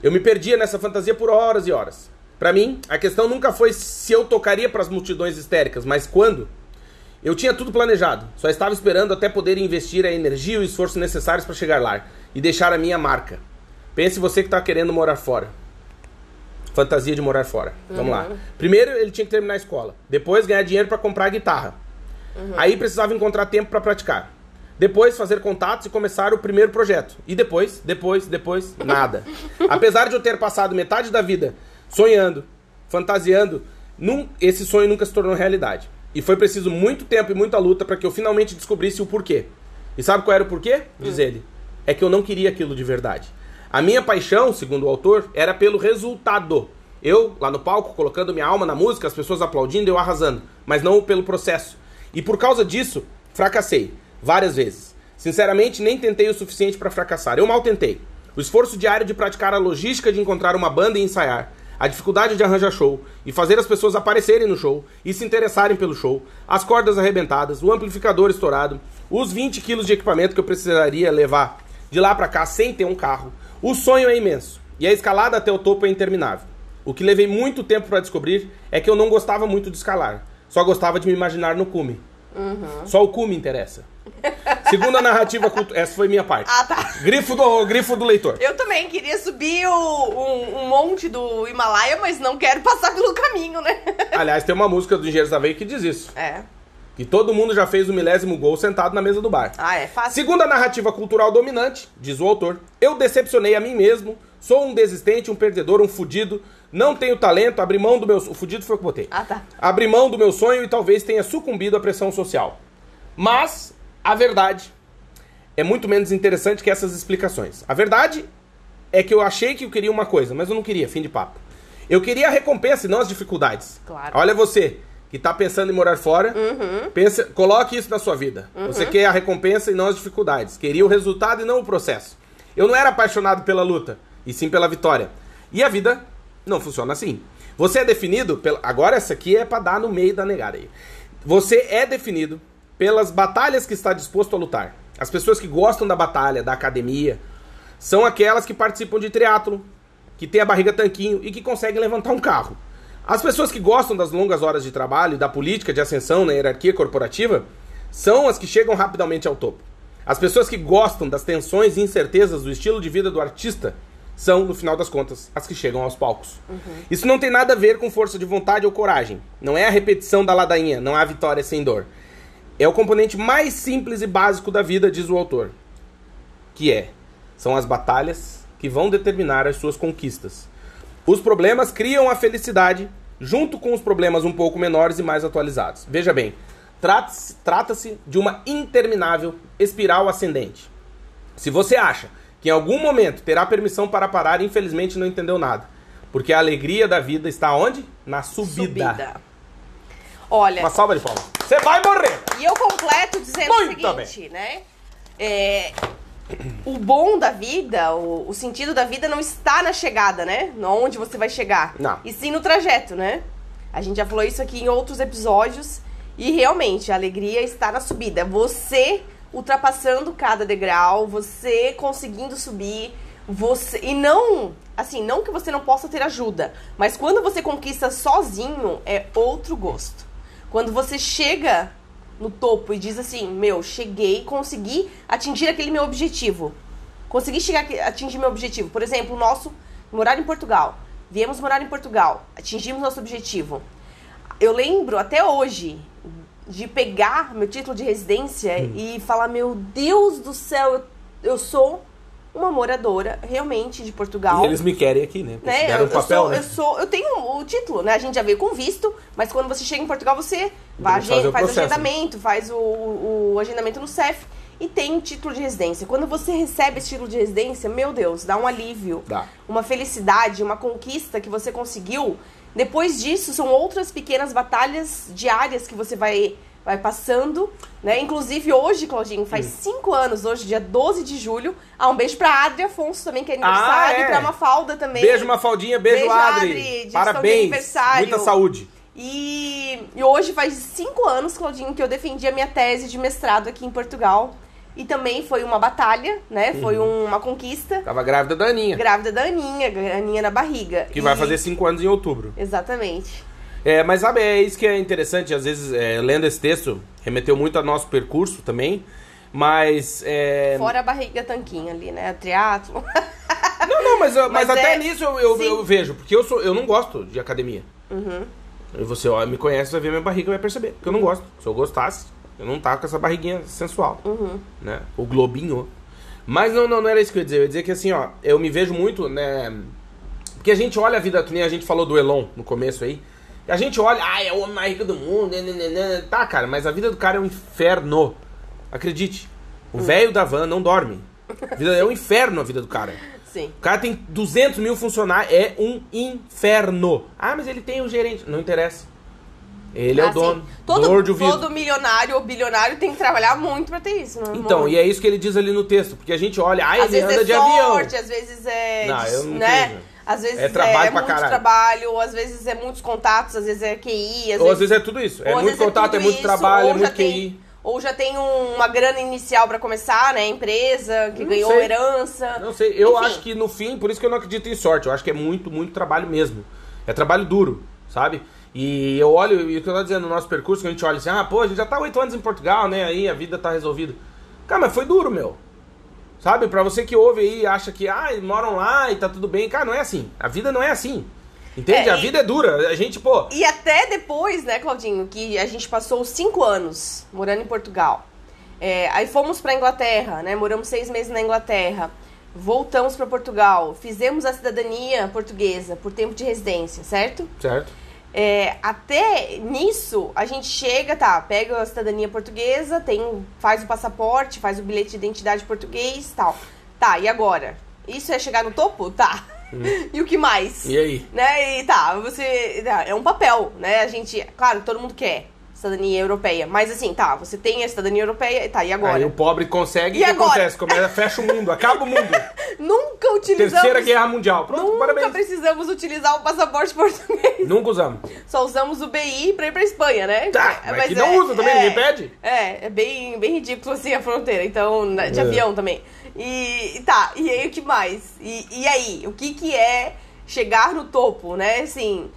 Eu me perdia nessa fantasia por horas e horas. Pra mim, a questão nunca foi se eu tocaria para as multidões histéricas, mas quando. Eu tinha tudo planejado, só estava esperando até poder investir a energia e o esforço necessários para chegar lá e deixar a minha marca. Pense você que está querendo morar fora. Fantasia de morar fora. Vamos lá. Primeiro ele tinha que terminar a escola, depois ganhar dinheiro para comprar guitarra. Aí precisava encontrar tempo para praticar. Depois fazer contatos e começar o primeiro projeto. E depois, depois, depois, nada. Apesar de eu ter passado metade da vida sonhando, fantasiando, num- esse sonho nunca se tornou realidade. E foi preciso muito tempo e muita luta para que eu finalmente descobrisse o porquê. E sabe qual era o porquê? Diz ele. É que eu não queria aquilo de verdade. A minha paixão, segundo o autor, era pelo resultado. Eu, lá no palco, colocando minha alma na música, as pessoas aplaudindo, eu arrasando. Mas não pelo processo. E por causa disso, fracassei. Várias vezes. Sinceramente, nem tentei o suficiente para fracassar. Eu mal tentei. O esforço diário de praticar a logística de encontrar uma banda e ensaiar, a dificuldade de arranjar show e fazer as pessoas aparecerem no show e se interessarem pelo show, as cordas arrebentadas, o amplificador estourado, os 20 quilos de equipamento que eu precisaria levar de lá pra cá sem ter um carro. O sonho é imenso e a escalada até o topo é interminável. O que levei muito tempo para descobrir é que eu não gostava muito de escalar, só gostava de me imaginar no cume. Só o cu me interessa. Segunda narrativa cultural. Essa foi minha parte. Ah, tá. Grifo do, grifo do leitor. Eu também queria subir o- um, um monte do Himalaia, mas não quero passar pelo caminho, né? Aliás, tem uma música do Engenheiros da Veia que diz isso. É. Que todo mundo já fez o milésimo gol sentado na mesa do bar. Ah, é fácil. Segundo a narrativa cultural dominante, diz o autor, eu decepcionei a mim mesmo, sou um desistente, um perdedor, um fudido, não tenho talento, abri mão do meu... O fudido foi o que eu botei. Ah, tá. Abri mão do meu sonho e talvez tenha sucumbido à pressão social. Mas, a verdade é muito menos interessante que essas explicações. A verdade é que eu achei que eu queria uma coisa, mas eu não queria, fim de papo. Eu queria a recompensa e não as dificuldades. Claro. Olha você, que tá pensando em morar fora, pensa, coloque isso na sua vida. Você quer a recompensa e não as dificuldades. Queria o resultado e não o processo. Eu não era apaixonado pela luta, e sim pela vitória. E a vida não funciona assim. Você é definido pela. Agora essa aqui é pra dar no meio da negada aí. Você é definido pelas batalhas que está disposto a lutar. As pessoas que gostam da batalha, da academia, são aquelas que participam de triatlo, que tem a barriga tanquinho e que conseguem levantar um carro. As pessoas que gostam das longas horas de trabalho da política de ascensão na hierarquia corporativa são as que chegam rapidamente ao topo. As pessoas que gostam das tensões e incertezas do estilo de vida do artista são, no final das contas, as que chegam aos palcos. Isso não tem nada a ver com força de vontade ou coragem. Não é a repetição da ladainha, não há vitória sem dor. É o componente mais simples e básico da vida, diz o autor. Que é, são as batalhas que vão determinar as suas conquistas. Os problemas criam a felicidade, junto com os problemas um pouco menores e mais atualizados. Veja bem, trata-se trata-se de uma interminável espiral ascendente. Se você acha que em algum momento terá permissão para parar, infelizmente não entendeu nada. Porque a alegria da vida está onde? Na subida. Olha, Uma salva de palmas. Você vai morrer! e eu completo dizendo Muito o seguinte, né? É, o bom da vida, o, o sentido da vida não está na chegada, né? Onde você vai chegar. Não. E sim no trajeto, né? A gente já falou isso aqui em outros episódios. E realmente, a alegria está na subida. Você ultrapassando cada degrau, você conseguindo subir, você. E não. Assim, não que você não possa ter ajuda, mas quando você conquista sozinho, é outro gosto. Quando você chega no topo e diz assim: Meu, cheguei, consegui atingir aquele meu objetivo. Consegui chegar atingir meu objetivo. Por exemplo, o nosso morar em Portugal. Viemos morar em Portugal, atingimos nosso objetivo. Eu lembro até hoje de pegar meu título de residência e falar: Meu Deus do céu, eu, eu sou uma moradora realmente de Portugal E eles me querem aqui, né? Porque né? Eu, um papel, eu, sou, né? eu sou, eu tenho o título, né? A gente já veio com visto, mas quando você chega em Portugal, você vai o faz o né? agendamento, faz o, o, o agendamento no CEF e tem título de residência. Quando você recebe esse título de residência, meu Deus, dá um alívio, Dá. uma felicidade, uma conquista que você conseguiu. Depois disso, são outras pequenas batalhas diárias que você vai vai passando, né? Inclusive hoje, Claudinho, faz Hum. cinco anos, hoje, dia 12 de julho. Ah, um beijo pra Adri Afonso também, que é aniversário, Ah, é. e pra Mafalda também. Beijo, Mafaldinha. Beijo, Beijo, Adri. Adri, Parabéns. aniversário. Muita saúde. E, e hoje faz cinco anos, Claudinho, que eu defendi a minha tese de mestrado aqui em Portugal. E também foi uma batalha, né? Foi Uhum. uma conquista. Tava grávida da Aninha. Grávida da Aninha, a Aninha na barriga. Que vai E- fazer cinco anos em outubro. Exatamente. É, mas sabe, é isso que é interessante. Às vezes, é, lendo esse texto, remeteu muito ao nosso percurso também. Mas. É... Fora a barriga tanquinha ali, né? Triatlo. Não, não, mas, mas, Mas até é- nisso eu, eu, eu vejo. Porque eu, sou, eu não gosto de academia. Uhum. E você ó, me conhece, vai ver minha barriga e vai perceber. Que eu não gosto. Se eu gostasse, eu não tava com essa barriguinha sensual. Uhum. Né? O globinho. Mas não, não, não era isso que eu ia dizer. Eu ia dizer que assim, ó, eu me vejo muito, né? Porque a gente olha a vida, que nem a gente falou do Elon no começo aí. E a gente olha, ah, é o homem mais rico do mundo. né, né, né, né. Tá, cara, mas a vida do cara é um inferno. Acredite. O velho da van não dorme. Vida é um inferno a vida do cara. Sim. O cara tem 200 mil funcionários, é um inferno. Ah, mas ele tem o gerente. Não interessa. Ele é o Assim, dono. Todo, ouvido. todo milionário ou bilionário tem que trabalhar muito pra ter isso, não é? Então, e é isso que ele diz ali no texto. Porque a gente olha, ah, Às ele anda é de sorte, avião. às vezes é. Não, eu não né? Às vezes É trabalho pra muito caralho. trabalho, às vezes é muitos contatos, às vezes é QI, às Ou vezes, às vezes é tudo isso. É muito vezes contato, é muito isso, trabalho, é muito tem- QI. Ou já tem um- uma grana inicial pra começar, né? Empresa que Não ganhou sei. herança. Não sei, eu Enfim. acho que no fim, por isso que eu não acredito em sorte. Eu acho que é muito, muito trabalho mesmo. É trabalho duro, sabe? E eu olho, e o que eu tô dizendo, no nosso percurso, que a gente olha assim, ah, pô, a gente já tá oito anos em Portugal, né? Aí a vida tá resolvida. Cara, mas foi duro, meu. Sabe? Pra você que ouve aí e acha que, ah, moram lá e tá tudo bem. Cara, não é assim. A vida não é assim. Entende? É, a e- vida é dura. A gente, pô. E até depois, né, Claudinho, que a gente passou cinco anos morando em Portugal. É, aí fomos pra Inglaterra, né? Moramos seis meses na Inglaterra. Voltamos pra Portugal. Fizemos a cidadania portuguesa por tempo de residência, certo? Certo? É, até nisso, a gente chega, tá, pega a cidadania portuguesa, tem, faz o passaporte, faz o bilhete de identidade português tal. Tá, e agora? Isso é chegar no topo? Tá. E o que mais? E aí? Né? E tá, você. É um papel, né? A gente. Claro, todo mundo quer cidadania europeia. Mas assim, tá, você tem a cidadania europeia, tá, e agora? Aí o pobre consegue E e o que agora? acontece? Começa, fecha o mundo, acaba o mundo. Nunca utilizamos. Terceira Guerra Mundial. Pronto, Nunca parabéns. precisamos utilizar o passaporte português. Nunca usamos. Só usamos o BI pra ir pra Espanha, né? Tá, mas que não usa também, ninguém pede. É, é bem, bem ridículo assim a fronteira, então, na- de É. avião também. E e tá, e aí o que mais? E, e aí, o que que é chegar no topo, né? Assim,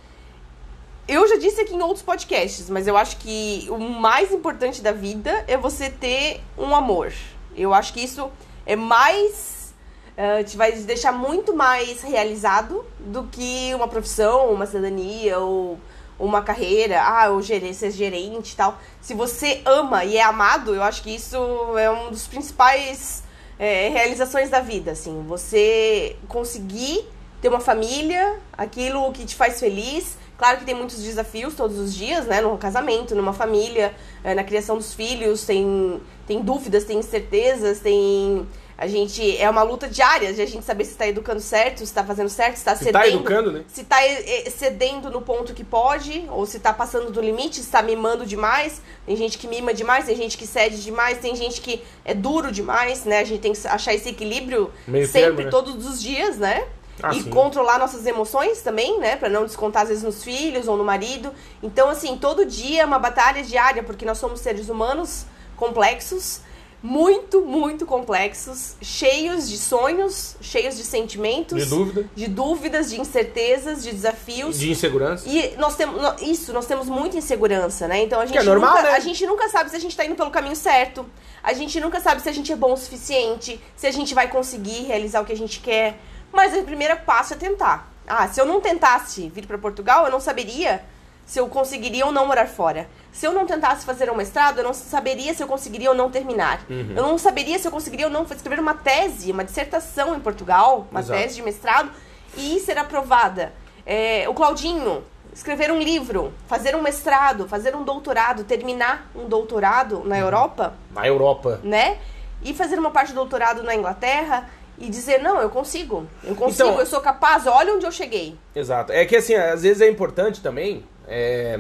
eu já disse aqui em outros podcasts, mas eu acho que o mais importante da vida é você ter um amor. Eu acho que isso é mais. eh, te vai deixar muito mais realizado do que uma profissão, uma cidadania ou uma carreira. Ah, ou gerir, ser gerente e tal. Se você ama e é amado, eu acho que isso é um dos principais eh, realizações da vida. Assim, você conseguir ter uma família, aquilo que te faz feliz. Claro que tem muitos desafios todos os dias, né? Num casamento, numa família, eh, na criação dos filhos, tem, tem dúvidas, tem incertezas, tem. A gente. É uma luta diária de a gente saber se está educando certo, se está fazendo certo, se está Se cedendo. tá educando, né? Se tá eh, cedendo no ponto que pode, ou se tá passando do limite, se tá mimando demais. Tem gente que mima demais, tem gente que cede demais, tem gente que é duro demais, né? A gente tem que achar esse equilíbrio Meio sempre, termo, né? todos os dias, né? Ah, e sim. controlar nossas emoções também, né? Pra não descontar às vezes nos filhos ou no marido. Então, assim, todo dia é uma batalha diária, porque nós somos seres humanos complexos, muito, muito complexos, cheios de sonhos, cheios de sentimentos, De dúvida, de dúvidas, de incertezas, de desafios. de insegurança. E nós temos isso, nós temos muita insegurança, né? Então a gente, é normal, nunca, né? a gente nunca sabe se a gente tá indo pelo caminho certo. A gente nunca sabe se a gente é bom o suficiente, se a gente vai conseguir realizar o que a gente quer. Mas o primeiro passo é tentar. Ah, se eu não tentasse vir para Portugal, eu não saberia se eu conseguiria ou não morar fora. Se eu não tentasse fazer um mestrado, eu não saberia se eu conseguiria ou não terminar. Uhum. Eu não saberia se eu conseguiria ou não escrever uma tese, uma dissertação em Portugal, uma Exato. tese de mestrado e ser aprovada. É, o Claudinho, escrever um livro, fazer um mestrado, fazer um doutorado, terminar um doutorado Uhum. na Europa, Na Europa. né? E fazer uma parte do doutorado na Inglaterra e dizer, não, eu consigo, eu consigo, Então- eu sou capaz, olha onde eu cheguei. Exato. É que assim, às vezes é importante também. é,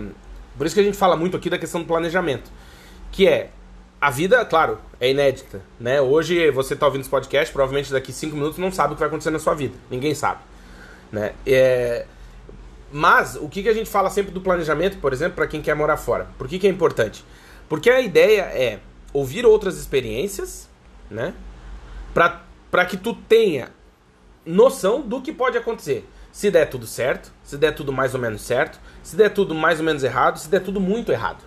Por isso que a gente fala muito aqui da questão do planejamento. Que é. A vida, claro, é inédita. Né? Hoje você tá ouvindo esse podcast, provavelmente daqui cinco minutos não sabe o que vai acontecer na sua vida. Ninguém sabe. Né? É, Mas o que, que a gente fala sempre do planejamento, por exemplo, para quem quer morar fora? Por que, que é importante? Porque a ideia é ouvir outras experiências, né? Pra, pra que tu tenha noção do que pode acontecer. Se der tudo certo, se der tudo mais ou menos certo, se der tudo mais ou menos errado, se der tudo muito errado.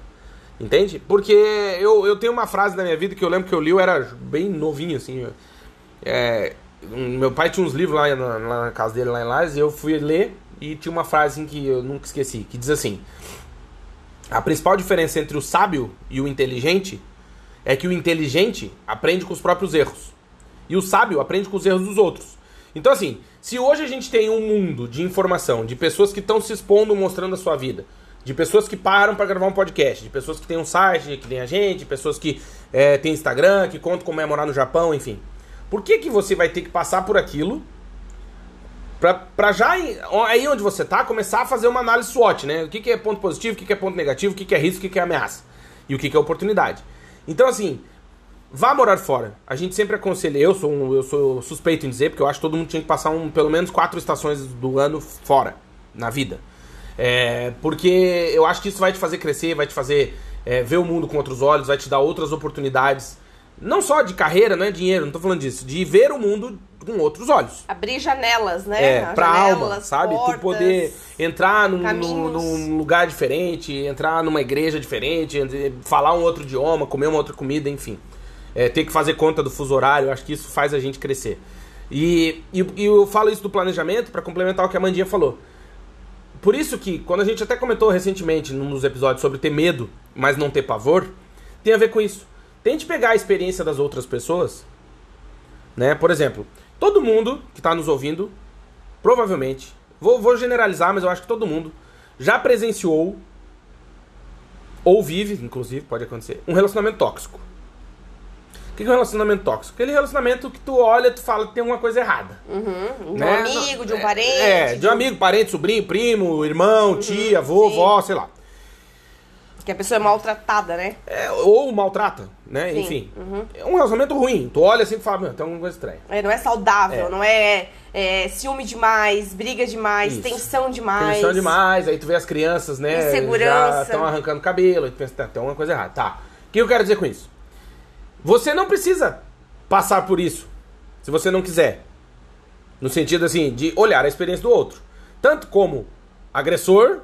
Entende? Porque eu, eu tenho uma frase na minha vida que eu lembro que eu li, eu era bem novinho, assim. é, meu pai tinha uns livros lá na, lá na casa dele, lá em Lages, e eu fui ler e tinha uma frase assim, que eu nunca esqueci, que diz assim: A principal diferença entre o sábio e o inteligente é que o inteligente aprende com os próprios erros. E o sábio aprende com os erros dos outros. Então, assim, se hoje a gente tem um mundo de informação, de pessoas que estão se expondo, mostrando a sua vida, de pessoas que param para gravar um podcast, de pessoas que têm um site, que tem a gente, de pessoas que é, têm Instagram, que contam como é morar no Japão, enfim. Por que, que você vai ter que passar por aquilo pra, pra já, aí onde você tá, começar a fazer uma análise SWOT, né? O que, que é ponto positivo, o que, que é ponto negativo, o que, que é risco, o que, que é ameaça. E o que, que é oportunidade. Então, assim, Vá morar fora. A gente sempre aconselha. Eu sou, um- eu sou suspeito em dizer, porque eu acho que todo mundo tinha que passar um, pelo menos quatro estações do ano fora, na vida. É, porque eu acho que isso vai te fazer crescer, vai te fazer é, ver o mundo com outros olhos, vai te dar outras oportunidades. Não só de carreira, não é dinheiro, não tô falando disso. De ver o mundo com outros olhos. Abrir janelas, né? É, pra janelas, alma, sabe? portas. Tu poder entrar num, num, num lugar diferente, entrar numa igreja diferente, ent- falar um outro idioma, comer uma outra comida, enfim. É, ter que fazer conta do fuso horário, acho que isso faz a gente crescer. E, e, e eu falo isso do planejamento para complementar o que a Mandinha falou. Por isso que, quando a gente até comentou recentemente num dos episódios sobre ter medo, mas não ter pavor, tem a ver com isso. Tente pegar a experiência das outras pessoas, né? Por exemplo, todo mundo que está nos ouvindo, provavelmente, vou, vou generalizar, mas eu acho que todo mundo já presenciou, ou vive, inclusive, pode acontecer, um relacionamento tóxico. O que que é um relacionamento tóxico? Aquele relacionamento que tu olha e tu fala que tem alguma coisa errada. Uhum, de um né? amigo, de um É, parente. É, de um amigo, parente, sobrinho, primo, irmão, tia, avô, sim. vó, sei lá. Que a pessoa é maltratada, né? É, ou maltrata, né? Sim, Enfim. uhum. É um relacionamento ruim. Tu olha assim e fala, meu, tem alguma coisa estranha. É, não é saudável, É. não é, é ciúme demais, briga demais, Isso. tensão demais. Tensão demais, aí tu vê as crianças, né? Insegurança. Estão arrancando cabelo, aí tu pensa, tá, tem alguma coisa errada. Tá. O que eu quero dizer com isso? Você não precisa passar por isso, se você não quiser. No sentido, assim, de olhar a experiência do outro. Tanto como agressor,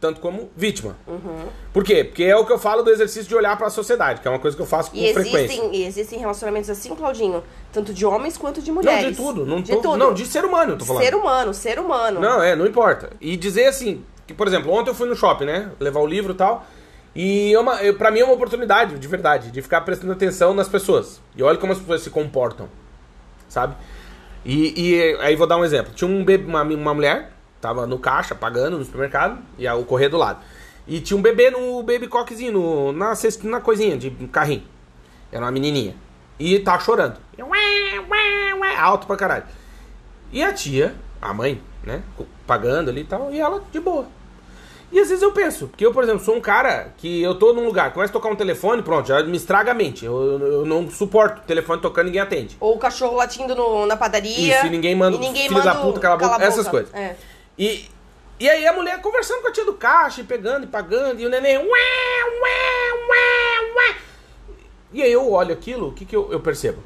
tanto como vítima. Uhum. Por quê? Porque é o que eu falo do exercício de olhar para a sociedade, que é uma coisa que eu faço com E frequência. existem, e existem relacionamentos assim, Claudinho, tanto de homens quanto de Não, mulheres. de tudo. Não, de tô- tudo. não, de ser humano, eu tô falando. Ser humano, ser humano. Não, é, não importa. E dizer assim, que, por exemplo, ontem eu fui no shopping, né? Levar o livro e tal. E é uma, pra mim é uma oportunidade, de verdade, de ficar prestando atenção nas pessoas. E olha como as pessoas se comportam, sabe? E, e aí vou dar um exemplo. Tinha um bebê, uma, uma mulher, tava no caixa, pagando no supermercado, e o correio do lado. E tinha um bebê no baby cockzinho, no, na, na coisinha de carrinho. Era uma menininha. E tava chorando. Ué, ué, Alto pra caralho. E a tia, a mãe, né? Pagando ali e tal, e ela de boa. E às vezes eu penso, porque eu, por exemplo, sou um cara que eu tô num lugar, começa a tocar um telefone, pronto, já me estraga a mente. Eu, eu- não suporto o telefone tocando e ninguém atende. Ou o cachorro latindo no- na padaria. Isso, e ninguém manda, e ninguém filho da manda o puta, cala a boca, cala essas coisas. É. E, e aí a mulher conversando com a tia do caixa, e pegando e pagando, e o neném, ué, ué, ué, ué. E aí eu olho aquilo, o que, que eu, eu percebo?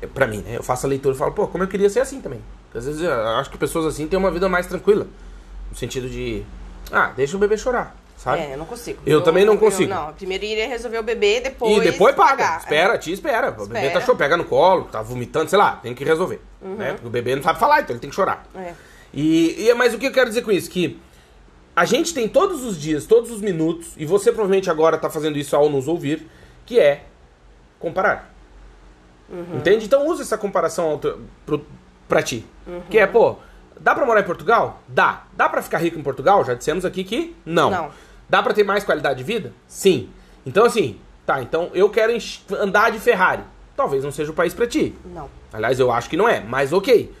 É, pra mim, né? Eu faço a leitura e falo, pô, como eu queria ser assim também. Porque às vezes eu acho que pessoas assim têm uma vida mais tranquila. No sentido de, ah, deixa o bebê chorar, sabe? É, eu não consigo. Eu também não consigo. não, primeiro iria resolver o bebê, depois. E depois paga. pagar. Espera, tia espera. O bebê tá chorando, pega no colo, tá vomitando, sei lá, tem que resolver. Né? Porque o bebê não sabe falar, então ele tem que chorar. É. E, e mas o que eu quero dizer com isso? Que a gente tem todos os dias, todos os minutos, e você provavelmente agora tá fazendo isso ao nos ouvir, que é comparar. Entende? Então usa essa comparação pro, pra ti. Que é, pô, dá pra morar em Portugal? Dá. Dá pra ficar rico em Portugal? Já dissemos aqui que não. Não. Dá pra ter mais qualidade de vida? Sim. Então assim, tá, então eu quero andar de Ferrari. Talvez não seja o país pra ti. Não. Aliás, eu acho que não é, mas ok.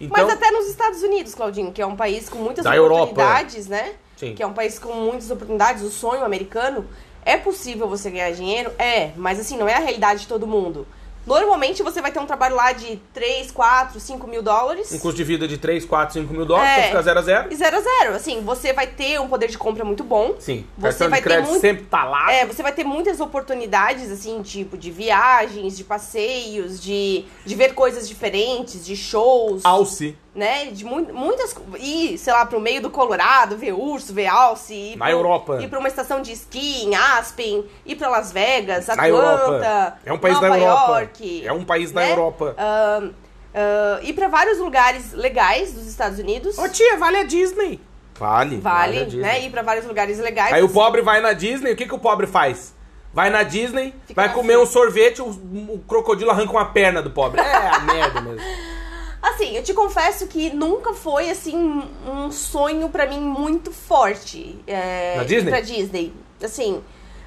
Então, Mas até nos Estados Unidos, Claudinho, que é um país com muitas Da Europa, oportunidades, né? Sim. Que é um país com muitas oportunidades, o sonho americano. É possível você ganhar dinheiro? É, mas assim, não é a realidade de todo mundo. Normalmente você vai ter um trabalho lá de 3, 4, 5 mil dólares. um custo de vida de 3, 4, 5 mil dólares, É. pra ficar 0 a 0 E zero a zero. Assim, você vai ter um poder de compra muito bom. Sim. Você vai ter muito- sempre tá lá. É, você vai ter muitas oportunidades, assim, tipo, de viagens, de passeios, de, de ver coisas diferentes, de shows, Alce. Né? De mu muitas. Ir, sei lá, pro meio do Colorado, ver urso, ver alce. Ir Na pro- Europa. Ir pra uma estação de esqui em Aspen, ir pra Las Vegas, Na Atlanta. Europa. É um país Nova da Europa. York, É um país da né? Europa. Ahn, ah, ir pra vários lugares legais dos Estados Unidos. Ô tia, vale a Disney. Vale. Vale, Disney. né? Ir pra vários lugares legais. Aí o pobre vai na Disney, o que, que o pobre faz? Vai na Disney, Fica vai comer fila. um sorvete, o, o crocodilo arranca uma perna do pobre. É a merda mesmo. Assim, eu te confesso que nunca foi, assim, um sonho pra mim muito forte. É, Na Disney? Pra Disney. Assim,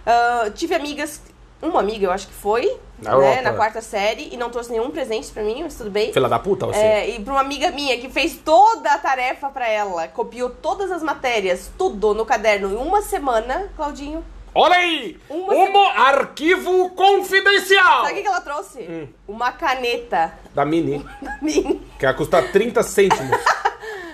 ah, tive amigas... Uma amiga, eu acho que foi, Na né, Europa. na quarta série, e não trouxe nenhum presente pra mim, mas tudo bem. Fila da puta, você. É, e pra uma amiga minha que fez toda a tarefa pra ela, copiou todas as matérias, tudo no caderno em uma semana, Claudinho. Olha aí! Uma Um arquivo confidencial! Sabe o que ela trouxe? Hum. Uma caneta Da Mini, da Mini. que vai custar 30 cêntimos.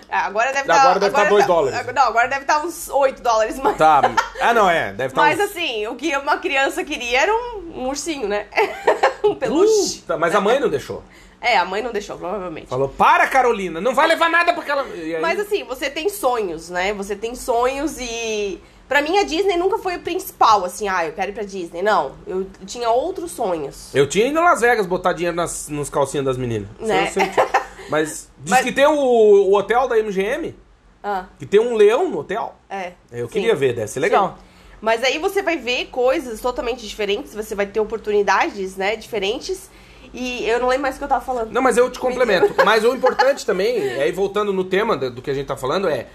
Ah, Agora deve Agora estar. deve tá dois dólares. Não, agora deve estar uns 8 dólares mais. Tá. Ah, não, é. Deve estar Mas uns... assim, o que uma criança queria era um, um ursinho, né? um peluche. Puta, mas a mãe não deixou. É, a mãe não deixou, provavelmente. Falou, para, Carolina, não vai levar nada porque ela... E aí- Mas assim, você tem sonhos, né? Você tem sonhos e. Pra mim, a Disney nunca foi o principal, assim, ah, eu quero ir pra Disney. Não, eu tinha outros sonhos. Eu tinha ido em Las Vegas botar dinheiro nas, nos calcinhas das meninas. Né? Mas diz Mas- que tem o, o hotel da MGM, Ah, que tem um leão no hotel. é. Eu sim. queria ver, deve ser legal. Sim. Mas aí você vai ver coisas totalmente diferentes, você vai ter oportunidades, né, diferentes. E eu não lembro mais o que eu tava falando. Não, mas eu te complemento. Mas o importante também, aí voltando no tema do do que a gente tá falando, é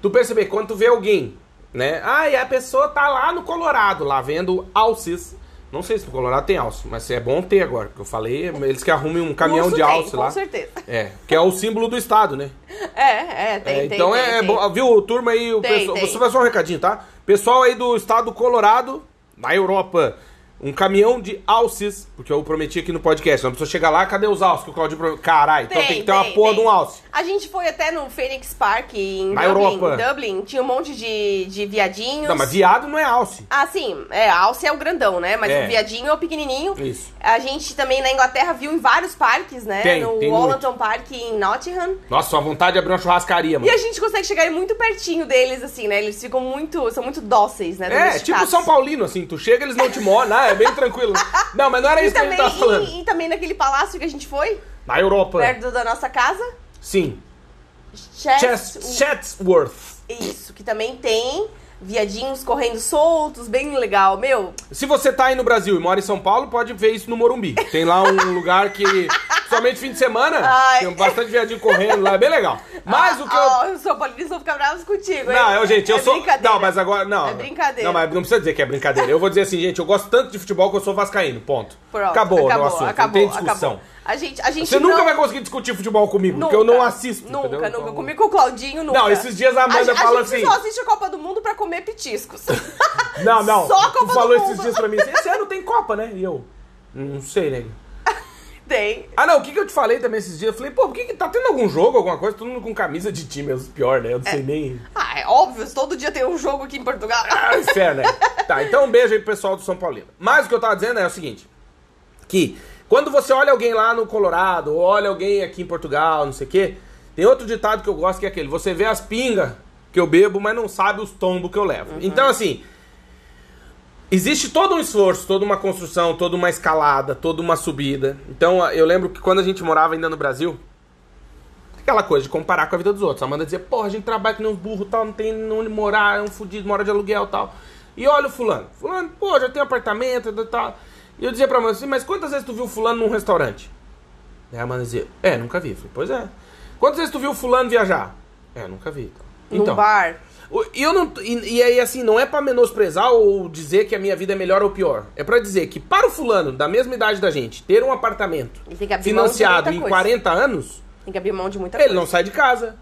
tu perceber quando tu vê alguém, né? Ah, e a pessoa tá lá no Colorado, lá vendo alces. Não sei se no Colorado tem alce, mas é bom ter agora, porque eu falei, eles que arrumem um caminhão Urso de tem, alce com lá. certeza. É, que é o símbolo do estado, né? É, é, tem, É, então tem, é, tem. bom, viu, turma aí, o Tem, pessoal, você vai só um recadinho, tá? Pessoal aí do estado do Colorado, na Europa, um caminhão de alces, porque eu prometi aqui no podcast, não precisa chegar lá, cadê os alces que o Claudio prometeu? Caralho, então tem que ter uma porra tem. de um alce. A gente foi até no Phoenix Park em Na Dublin, Europa. Dublin. Tinha um monte de, de viadinhos. Não, mas viado não é alce. Ah, sim. É, a alce é o grandão, né? Mas É. o viadinho é o pequenininho. Isso. A gente também na Inglaterra viu em vários parques, né? Tem, no tem Wallerton Park em Nottingham. Nossa, uma vontade de abrir uma churrascaria, E mano. a gente consegue chegar muito pertinho deles, assim, né? Eles ficam muito... São muito dóceis, né? É, tipo. São Paulino, assim, tu chega, eles não te mordem, ah, é bem tranquilo. Não, mas não era E isso que a gente também, tava falando. e, e também naquele palácio que a gente foi, Na Europa. perto da nossa casa. Sim. Chess... Chess, Chatsworth. Isso, que também tem viadinhos correndo soltos, bem legal. Meu, Se você tá aí no Brasil e mora em São Paulo, pode ver isso no Morumbi. Tem lá um lugar que, somente fim de semana, Ai. tem bastante viadinho correndo lá, é bem legal. Mas o que eu... Ó, os São Paulinos vão ficar bravos contigo, hein? Não, eu, gente, eu É sou. brincadeira. Não, mas agora. Não. É brincadeira. Não, mas não precisa dizer que é brincadeira. Eu vou dizer assim, gente, eu gosto tanto de futebol que eu sou vascaíno. Ponto. Pronto, acabou, acabou, o assunto. acabou, não tem discussão. acabou. A gente, a gente Você não... nunca vai conseguir discutir futebol comigo, Nunca, porque eu não assisto. Nunca, entendeu? nunca. Então- Comigo com o Claudinho, nunca. Não, esses dias a Amanda a, fala a gente assim- só assiste a Copa do Mundo pra comer petiscos. Não, não. Só a tu Copa do falou esses dias pra mim. Esse ano tem Copa, né? E eu. Não sei, né? tem. Ah, não, o que, que eu te falei também esses dias? Eu falei, pô, por que, que tá tendo algum jogo, alguma coisa? Todo mundo com camisa de time, é os pior, né? Eu não sei nem. Ah, é óbvio, todo dia tem um jogo aqui em Portugal. Ah, inferno, né? Tá, então um beijo aí pro pessoal do São Paulino. Mas o que eu tava dizendo é o seguinte: que quando você olha alguém lá no Colorado, ou olha alguém aqui em Portugal, não sei o quê, tem outro ditado que eu gosto que é aquele: você vê as pingas que eu bebo, mas não sabe os tombos que eu levo. Então, assim. Existe todo um esforço, toda uma construção, toda uma escalada, toda uma subida. Então, eu lembro que quando a gente morava ainda no Brasil, aquela coisa de comparar com a vida dos outros. A Amanda dizia, porra, a gente trabalha nem uns burros tal, não tem onde morar, é um fudido, mora de aluguel tal. E olha o fulano. Fulano, pô, já tem apartamento e tal. E eu dizia pra Amanda assim, mas quantas vezes tu viu fulano num restaurante? Aí a Amanda dizia, é, nunca vi. Eu falei, pois é. Quantas vezes tu viu fulano viajar? É, nunca vi. Então, Num bar. E eu não. E, e aí, assim, não é pra menosprezar ou dizer que a minha vida é melhor ou pior. É pra dizer que para o fulano da mesma idade da gente ter um apartamento Ele financiado em coisa. 40 anos, Tem que abrir mão de muita ele coisa. não sai de casa.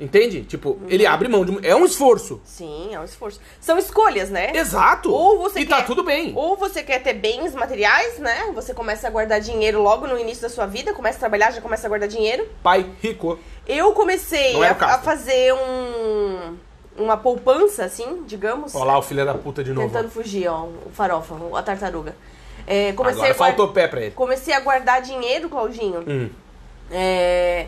Entende? Tipo, ele abre mão de. É um esforço. Sim, é um esforço. São escolhas, né? Exato. Ou você e quer, tá tudo bem. Ou você quer ter bens materiais, né? Você começa a guardar dinheiro logo no início da sua vida, começa a trabalhar, já começa a guardar dinheiro. Pai rico. Eu comecei a, a fazer um uma poupança, assim, digamos. Olha lá o filho da puta de novo. Tentando fugir, ó, o farofa, a tartaruga. É, comecei Agora a faltou pé pra ele. Comecei a guardar dinheiro, Claudinho. Hum. É,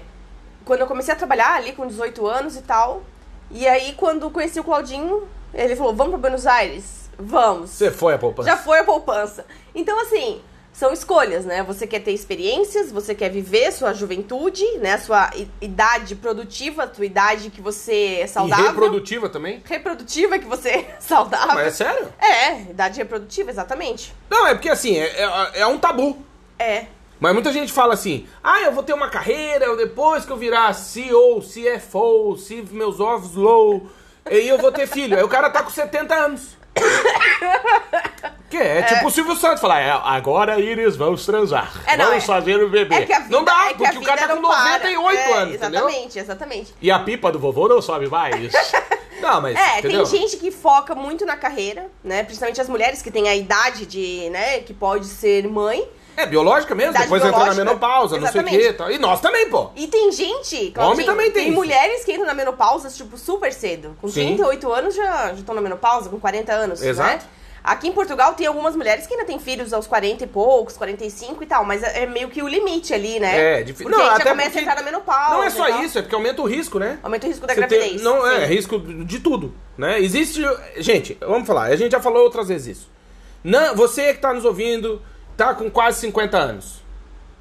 quando eu comecei a trabalhar ali com 18 anos e tal. E aí, quando conheci o Claudinho, ele falou: Vamos pra Buenos Aires? Vamos. Você foi a poupança. Já foi a poupança. Então, assim, são escolhas, né? Você quer ter experiências, você quer viver sua juventude, né? Sua idade produtiva, sua idade que você é E saudável. reprodutiva também. Reprodutiva que você é saudável. Mas é sério? É, idade reprodutiva, exatamente. Não, é porque assim, é, é, é um tabu. É. Mas muita gente fala assim: ah, eu vou ter uma carreira, depois que eu virar CEO, CFO, se meus ovos low, aí eu vou ter filho. Aí o cara tá com 70 anos. Que é, tipo o Silvio Santos falar: é, agora Iris, vamos transar. É, não, vamos é- fazer o bebê. É vida, não dá, é que porque o cara tá com não para. 98 É, anos, entendeu? Exatamente, exatamente. E a pipa do vovô não sobe mais. não, mas. É, entendeu? tem gente que foca muito na carreira, né? Principalmente as mulheres que têm a idade de, né, que pode ser mãe. É biológica mesmo, Idade depois entra na biológica. menopausa, não sei o Exatamente. quê. Tal. E nós também, pô. E tem gente, Claudinho, também tem isso. mulheres que entram na menopausa, tipo, super cedo. Com Sim. 38 anos já estão na menopausa, com 40 anos, Exato. né? Aqui em Portugal tem algumas mulheres que ainda têm filhos aos 40 e poucos, 45 e tal, mas é é meio que o limite ali, né? É, difícil. Porque aí já até começa a entrar na menopausa. Não é só isso, é porque aumenta o risco, né? Aumenta o risco da Você gravidez. tem- não, é, risco de tudo, né? Existe... Gente, vamos falar, a gente já falou outras vezes isso. Não, você que tá nos ouvindo, tá com quase 50 anos.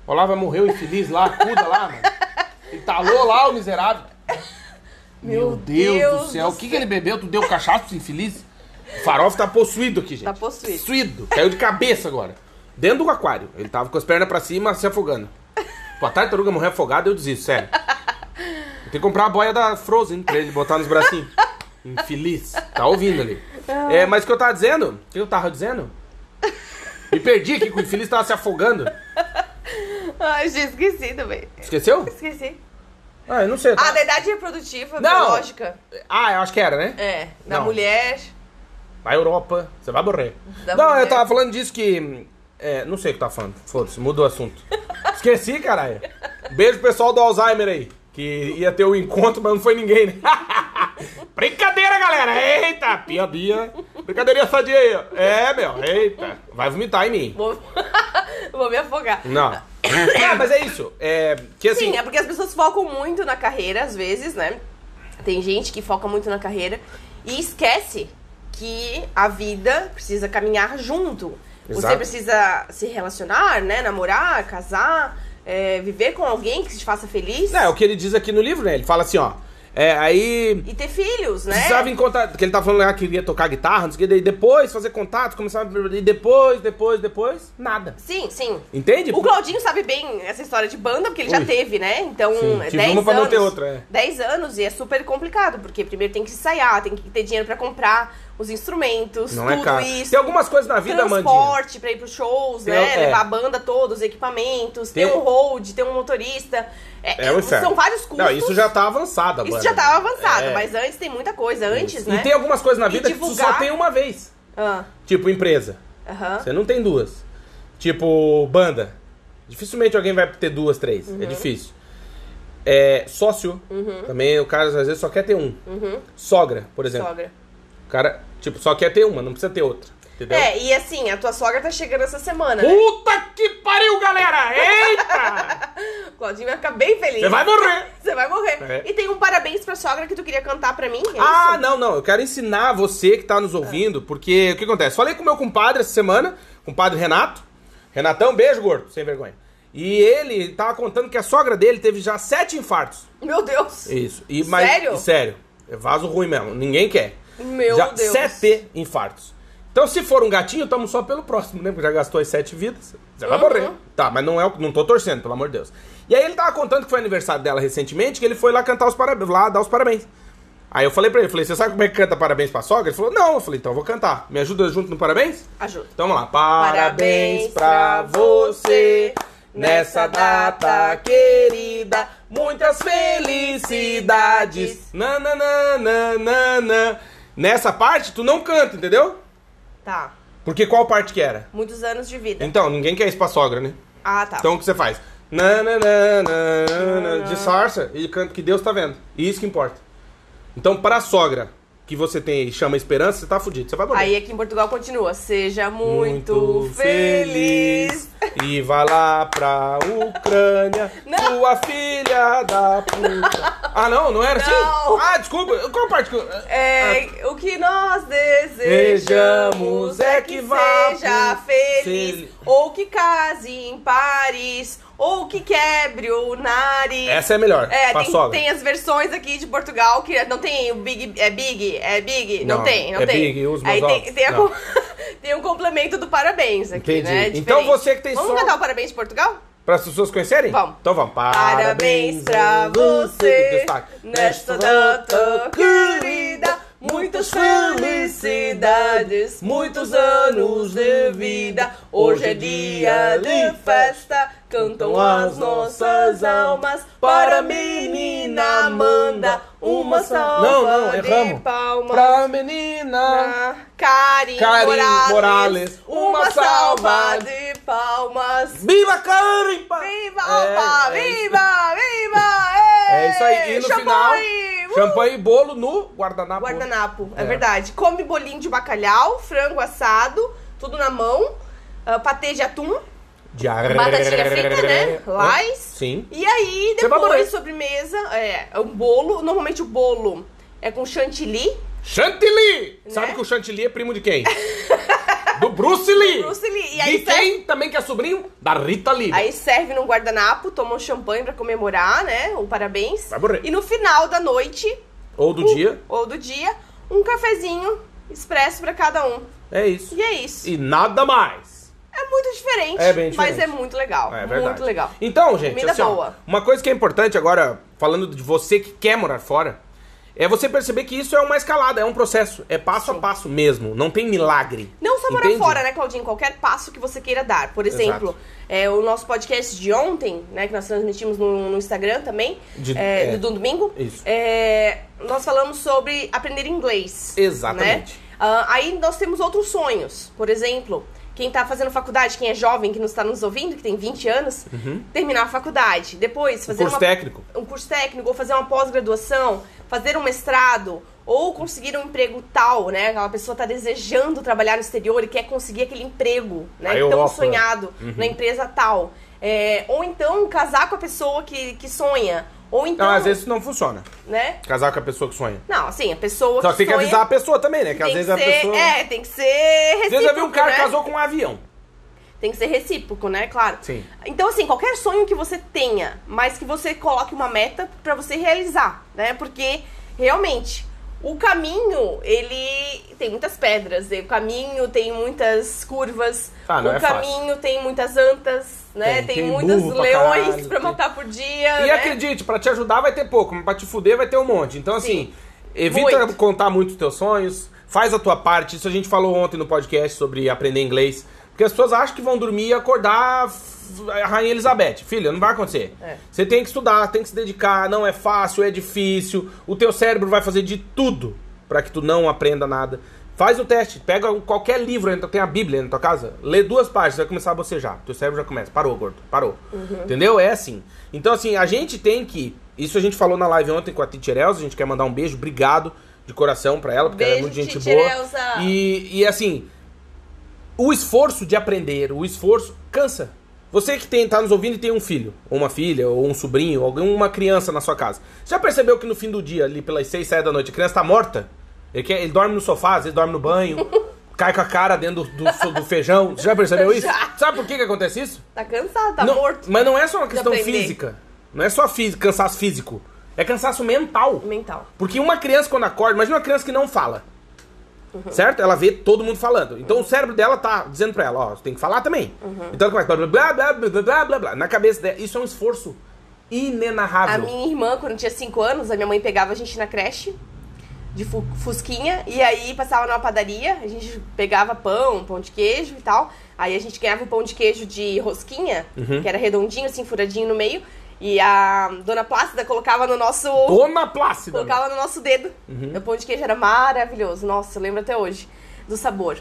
Olava morreu infeliz lá, cuida lá, mano. Entalou lá o miserável. Meu Deus, Deus do céu, o que, que ele bebeu? Tu deu cachaça pro infeliz? O farofa tá possuído aqui, gente. Tá possuído. Possuído. Caiu de cabeça agora. Dentro do aquário. Ele tava com as pernas pra cima, se afogando. Pô, a tartaruga morrer afogada, eu desisto, sério. Tenho que comprar a boia da Frozen pra ele botar nos bracinhos. Infeliz. Tá ouvindo ali. É, mas o que eu tava dizendo? O que eu tava dizendo? Me perdi aqui, que o infeliz tava se afogando. Ai, gente, esqueci também. Esqueceu? Esqueci. Ah, eu não sei. Ah, da idade reprodutiva, Não. biológica. Ah, eu acho que era, né? É, da Não. mulher. Pra Europa, você vai morrer. Da não, mulher. eu tava falando disso que. É, não sei o que tá falando. Foda-se, muda o assunto. Esqueci, caralho. Beijo pro pessoal do Alzheimer aí. Que ia ter o encontro, mas não foi ninguém, né? Brincadeira, galera! Eita, piadinha. Brincadeirinha sadia aí, ó. É, meu, eita. Vai vomitar em mim. Vou... Vou me afogar. Não. Ah, mas é isso. É. Que assim. Sim, é porque as pessoas focam muito na carreira, às vezes, né? Tem gente que foca muito na carreira e esquece que a vida precisa caminhar junto. Você Exato. precisa se relacionar, né? Namorar, casar, é, viver com alguém que te faça feliz. Não, é o que ele diz aqui no livro, né? Ele fala assim, ó. É, aí E ter filhos, né? Precisava encontrar. Porque ele tá falando lá que queria tocar guitarra, não sei o que, daí depois fazer contato, começar. E depois, depois, depois, nada. Sim, sim. Entende? O Claudinho sabe bem essa história de banda, porque ele já Ui. teve, né? Então, Sim, é tive 10 uma pra anos. não ter outra, é. 10 anos e é super complicado, porque primeiro tem que ensaiar, tem que ter dinheiro pra comprar os instrumentos, Não tudo é caro. isso. Tem algumas coisas na vida, Mandinha. transporte pra ir pros shows, Tem- né? é. Levar a banda toda, os equipamentos, Tem- ter um hold, ter um motorista. É, É um inferno. São vários custos. Não, isso já tá avançado agora. Isso já tava avançado, É. mas antes tem muita coisa. Antes, E né? tem algumas coisas na E vida que tu só divulgar- tem uma vez. Ah, Tipo, empresa. aham. Você não tem duas. Tipo, banda. Dificilmente alguém vai ter duas, três. Uhum. É difícil. É, sócio. Também o cara às vezes só quer ter um. Sogra, por exemplo. Sogra. O cara, tipo, só quer ter uma, não precisa ter outra. Entendeu? É, e assim, a tua sogra tá chegando essa semana, né? Puta que pariu, galera! Eita! O Claudinho vai ficar bem feliz. Você vai morrer! Você vai morrer. É. E tem um parabéns pra sogra que tu queria cantar pra mim? é Ah, isso? não, não. Eu quero ensinar você que tá nos ouvindo, porque o que acontece? Falei com o meu compadre essa semana, compadre Renato. Renatão, beijo, gordo, sem vergonha. E ele tava contando que a sogra dele teve já sete infartos. Meu Deus. Isso. E, mas, Sério? sério. É vaso ruim mesmo. Ninguém quer. Meu já Deus. Sete infartos. Então, se for um gatinho, tamo só pelo próximo, né? Porque já gastou as sete vidas. Você vai Uhum. morrer. Tá, mas não é não tô torcendo, pelo amor de Deus. E aí ele tava contando que foi aniversário dela recentemente, que ele foi lá cantar os parabéns, lá dar os parabéns. Aí eu falei pra ele, falei, você sabe como é que canta parabéns pra sogra? Ele falou, não. Eu falei, então eu vou cantar. Me ajuda junto no parabéns? Ajuda. Então vamos lá. Parabéns pra você nessa data querida. Muitas felicidades. Nananana. Nessa parte, tu não canta, entendeu? Tá. Porque qual parte que era? Muitos anos de vida. Então, ninguém quer isso pra sogra, né? Ah, tá. Então o que você faz? Nananana, disfarça e canta que Deus tá vendo. E isso que importa. Então, pra sogra que você tem e chama esperança, você tá fudido. Você vai morrer. Aí aqui em Portugal continua. Seja muito, feliz. E vai lá pra Ucrânia, Não. tua filha da puta. Ah, não? Não era assim? Não. Ah, desculpa. Qual parte que eu... É, Ah, o que nós desejamos Desejamos é que, é que vá seja feliz, fel- ou que case em Paris, ou que quebre o nariz. Essa é melhor, É, tem, tem as versões aqui de Portugal que não tem o Big. É Big? É Big? Não, Não, tem, não é tem. Big, os Aí tem, tem, a tem um complemento do parabéns aqui, Entendi. né? Então Diferente. você que tem Vamos só- cantar o parabéns de Portugal? Para as pessoas conhecerem? Vamos. Então vamos. Parabéns pra você Destaque. nesta data querida. Muitas felicidades, muitos anos de vida. Hoje é dia de festa, cantam as nossas almas. Para a menina Amanda, uma salva Não, não, de erramos. palmas. Pra menina. Karin, Karin Morales, Morales, uma salva de palmas. Viva pá! Viva, É, opa! é isso. viva, viva! É isso aí. E no Champanhe, final, uh! Champanhe e bolo no guardanapo. guardanapo, é. É. verdade. Come bolinho de bacalhau, frango assado, tudo na mão, ah, patê de atum, De batatinha frita, né? Lais. Sim. E aí, depois, sobremesa, é um bolo. Normalmente o bolo é com chantilly. Chantilly! Né? Sabe que o Chantilly é primo de quem? Do Bruce Lee! Bruce Lee. E aí, quem também que é sobrinho? Da Rita Lee. Aí serve num guardanapo, toma um champanhe pra comemorar, né? Um parabéns. Vai morrer. E no final da noite, Ou do um- dia. ou do dia, um cafezinho expresso pra cada um. É isso. E é isso. E nada mais. É muito diferente, É bem mas diferente. é muito legal. É verdade. muito legal. Então, gente, assim, ó, boa. uma coisa que é importante agora, falando de você que quer morar fora, é você perceber que isso é uma escalada, é um processo. É passo a passo mesmo. Não tem milagre. Não só Entende? fora, né, Claudinho? Qualquer passo que você queira dar. Por exemplo, é, o nosso podcast de ontem, né, que nós transmitimos no, no Instagram também, De- é, é. do domingo, Isso. é, nós falamos sobre aprender inglês. Exatamente. né? Ah, aí nós temos outros sonhos. Por exemplo, quem tá fazendo faculdade, quem é jovem, que nos está nos ouvindo, que tem 20 anos, terminar a faculdade. Depois, fazer Um curso uma- técnico. um curso técnico, ou fazer uma pós-graduação, fazer um mestrado, ou conseguir um emprego tal, né? Aquela pessoa tá desejando trabalhar no exterior e quer conseguir aquele emprego, né? A Tão sonhado Uhum. na empresa tal. É, ou então casar com a pessoa que, que sonha. Ou então, Não, às vezes isso não funciona. né? Casar com a pessoa que sonha. Não, assim, a pessoa Só que tem que sonha avisar a pessoa também, né? Que às vezes que a ser, pessoa. É, tem que ser Às vezes eu vi um cara né? que casou com um avião. Tem que ser recíproco, né? Claro. Sim. Então, assim, qualquer sonho que você tenha, mas que você coloque uma meta pra você realizar, né? Porque, realmente, o caminho, ele tem muitas pedras. O caminho tem muitas curvas. Ah, o é fácil. caminho tem muitas antas, né? Tem, Tem, tem muitos burro pra leões caralho, pra tem- matar por dia, E né? acredite, pra te ajudar vai ter pouco, mas pra te fuder vai ter um monte. Então, assim, Sim. evita Muito. contar muito os teus sonhos, faz a tua parte. Isso a gente falou ontem no podcast sobre aprender inglês. Porque as pessoas acham que vão dormir e acordar a Rainha Elizabeth. Filha, não vai acontecer. É. Você tem que estudar, tem que se dedicar, não é fácil, é difícil. O teu cérebro vai fazer de tudo pra que tu não aprenda nada. Faz o teste, pega qualquer livro, tem a Bíblia na tua casa, lê duas páginas, vai começar a bocejar. Teu cérebro já começa. Parou, gordo, parou. Entendeu? É assim. Então, assim, a gente tem que. Isso a gente falou na live ontem com a Elza, a gente quer mandar um beijo, obrigado de coração pra ela, porque ela é Beijo, muito gente boa. E, e assim, o esforço de aprender, o esforço cansa. Você que tem, tá nos ouvindo e tem um filho, ou uma filha, ou um sobrinho, ou alguma criança na sua casa. Já percebeu que no fim do dia, ali pelas 6, 7 da noite, a criança tá morta? Ele, quer, ele dorme no sofá, às vezes dorme no banho, cai com a cara dentro do, do- do feijão. Você já percebeu isso? Já. Sabe por que, que acontece isso? Tá cansado, tá Não, morto. Mas não é só uma questão física. Não é só físico, cansaço físico. É cansaço mental. Mental. Porque uma criança, quando acorda, imagina uma criança que não fala. Uhum. Certo? Ela vê todo mundo falando. Então uhum. o cérebro dela tá dizendo pra ela, ó, você tem que falar também. Uhum. Então ela começa é blá blá blá blá blá blá blá. Na cabeça dela, isso é um esforço inenarrável. A minha irmã, quando tinha 5 anos, a minha mãe pegava a gente na creche de fu fusquinha e aí passava numa padaria, a gente pegava pão, pão de queijo e tal. Aí a gente ganhava o pão de queijo de rosquinha, uhum. que era redondinho, assim, furadinho no meio. E a dona Plácida colocava no nosso. Dona Plácida. Colocava no nosso dedo. Uhum. O pão de queijo era maravilhoso. Nossa, eu lembro até hoje do sabor.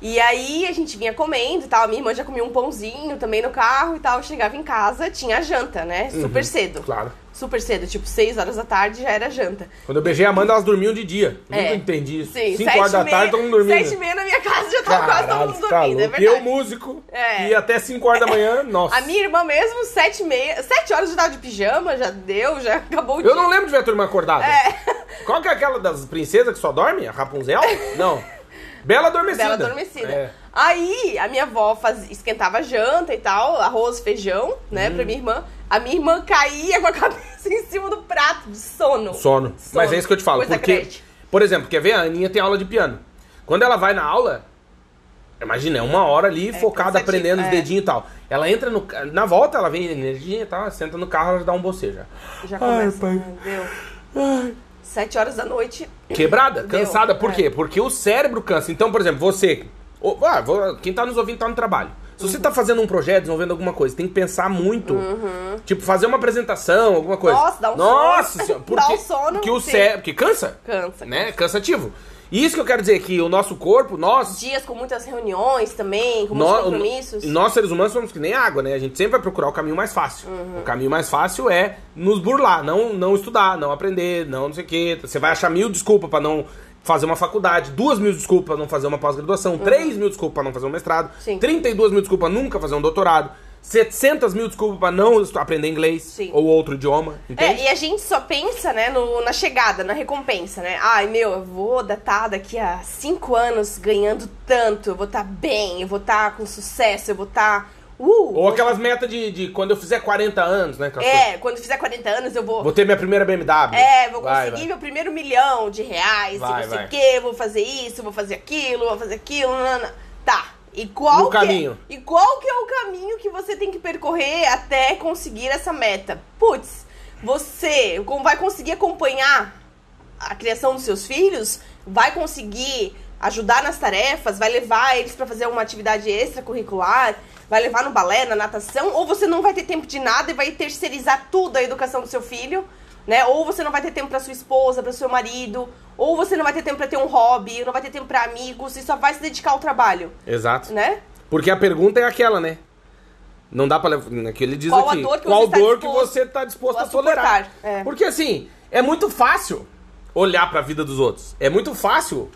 E aí a gente vinha comendo e tal. A minha irmã já comia um pãozinho também no carro e tal. Chegava em casa, tinha janta, né? Super cedo. Uhum. Claro. Super cedo, tipo 6 horas da tarde já era janta. Quando eu beijei a Amanda, elas dormiam de dia. É. Nunca entendi isso. Sim, 5 sete horas da meia- tarde, todo mundo dormindo. Sete e meia na minha casa já tava quase todo Caralho, mundo tá dormindo, é louco. verdade. Eu, músico, É. e até 5 horas da manhã, nossa. A minha irmã mesmo, sete e meia, sete horas já tava de pijama, já deu, já acabou o dia. Eu não lembro de ver a turma acordada. É. Qual que é aquela das princesas que só dorme? A Rapunzel? Não. Bela Adormecida. Bela adormecida. É. Aí, a minha avó faz, esquentava janta e tal, arroz, feijão, né, Hum. pra minha irmã. A minha irmã caía com a cabeça em cima do prato, de sono. Sono. Mas é isso que eu te falo. Coisa porque, crente. por exemplo, quer ver? A Aninha tem aula de piano. Quando ela vai na aula, imagina, é uma hora ali focada cansativo, aprendendo os é. dedinhos e tal. Ela entra no. Na volta, ela vem energia e tal, senta no carro, ela dá um bocejo. já. Já Ai, começa, pai. deu. Sete horas da noite. Quebrada, Deu, cansada. Por é. quê? Porque o cérebro cansa. Então, por exemplo, você. ah, quem tá nos ouvindo tá no trabalho. Se Uhum. você tá fazendo um projeto, desenvolvendo alguma coisa, tem que pensar muito. Tipo, fazer uma apresentação, alguma coisa. Nossa, dá um Nossa sono. senhora, Dá porque, um sono, porque o sim. cérebro. Porque cansa. Cansa. Né? Cansativo. E isso que eu quero dizer, que o nosso corpo, nós... Dias com muitas reuniões também, com muitos compromissos. Nós, seres humanos, somos que nem água, né? A gente sempre vai procurar o caminho mais fácil. Uhum. O caminho mais fácil é nos burlar, não, não estudar, não aprender, não não sei o quê. Você vai achar mil desculpas pra não fazer uma faculdade, duas mil desculpas pra não fazer uma pós-graduação, três mil desculpas pra não fazer um mestrado, Uhum. Sim. 32 mil desculpas pra nunca fazer um doutorado, 700 mil desculpas pra não aprender inglês Sim. ou outro idioma, É, entende? e a gente só pensa, né, no- na chegada, na recompensa, né? Ai, meu, eu vou estar daqui a cinco anos ganhando tanto, eu vou estar bem, eu vou estar com sucesso, eu vou estar. Uh! Ou aquelas metas de, de quando eu fizer 40 anos, né? coisas. É, quando eu fizer 40 anos eu vou. Vou ter minha primeira BMW. É, vou Vai, conseguir vai. meu primeiro milhão de reais, Vai, e não sei o quê, vou fazer isso, vou fazer aquilo, vou fazer aquilo. nanana. E qual No que é- caminho. e qual que é o caminho que você tem que percorrer até conseguir essa meta? Putz, você vai conseguir acompanhar a criação dos seus filhos? Vai conseguir ajudar nas tarefas? Vai levar eles pra fazer uma atividade extracurricular? Vai levar no balé, na natação? Ou você não vai ter tempo de nada e vai terceirizar tudo a educação do seu filho? Né? Ou você não vai ter tempo pra sua esposa, para seu marido, ou você não vai ter tempo pra ter um hobby, não vai ter tempo pra amigos, e só vai se dedicar ao trabalho, Exato. né? Porque a pergunta é aquela, né? Não dá pra levar. Que ele diz Qual a aqui. dor que qual você está dor que você tá disposto a a tolerar? é. Porque assim, é muito fácil olhar pra vida dos outros. É muito fácil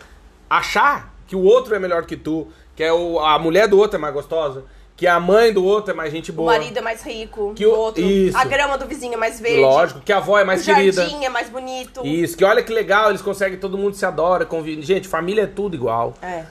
achar que o outro é melhor que tu, que é o, a mulher do outro é mais gostosa, que a mãe do outro é mais gente O boa. marido é mais rico, Que o o- outro, isso. a grama do vizinho é mais verde, Lógico, que a avó é mais o querida. jardim é mais bonito. Isso, que olha que legal, eles conseguem, todo mundo se adora, convive. Gente, família é tudo igual. É.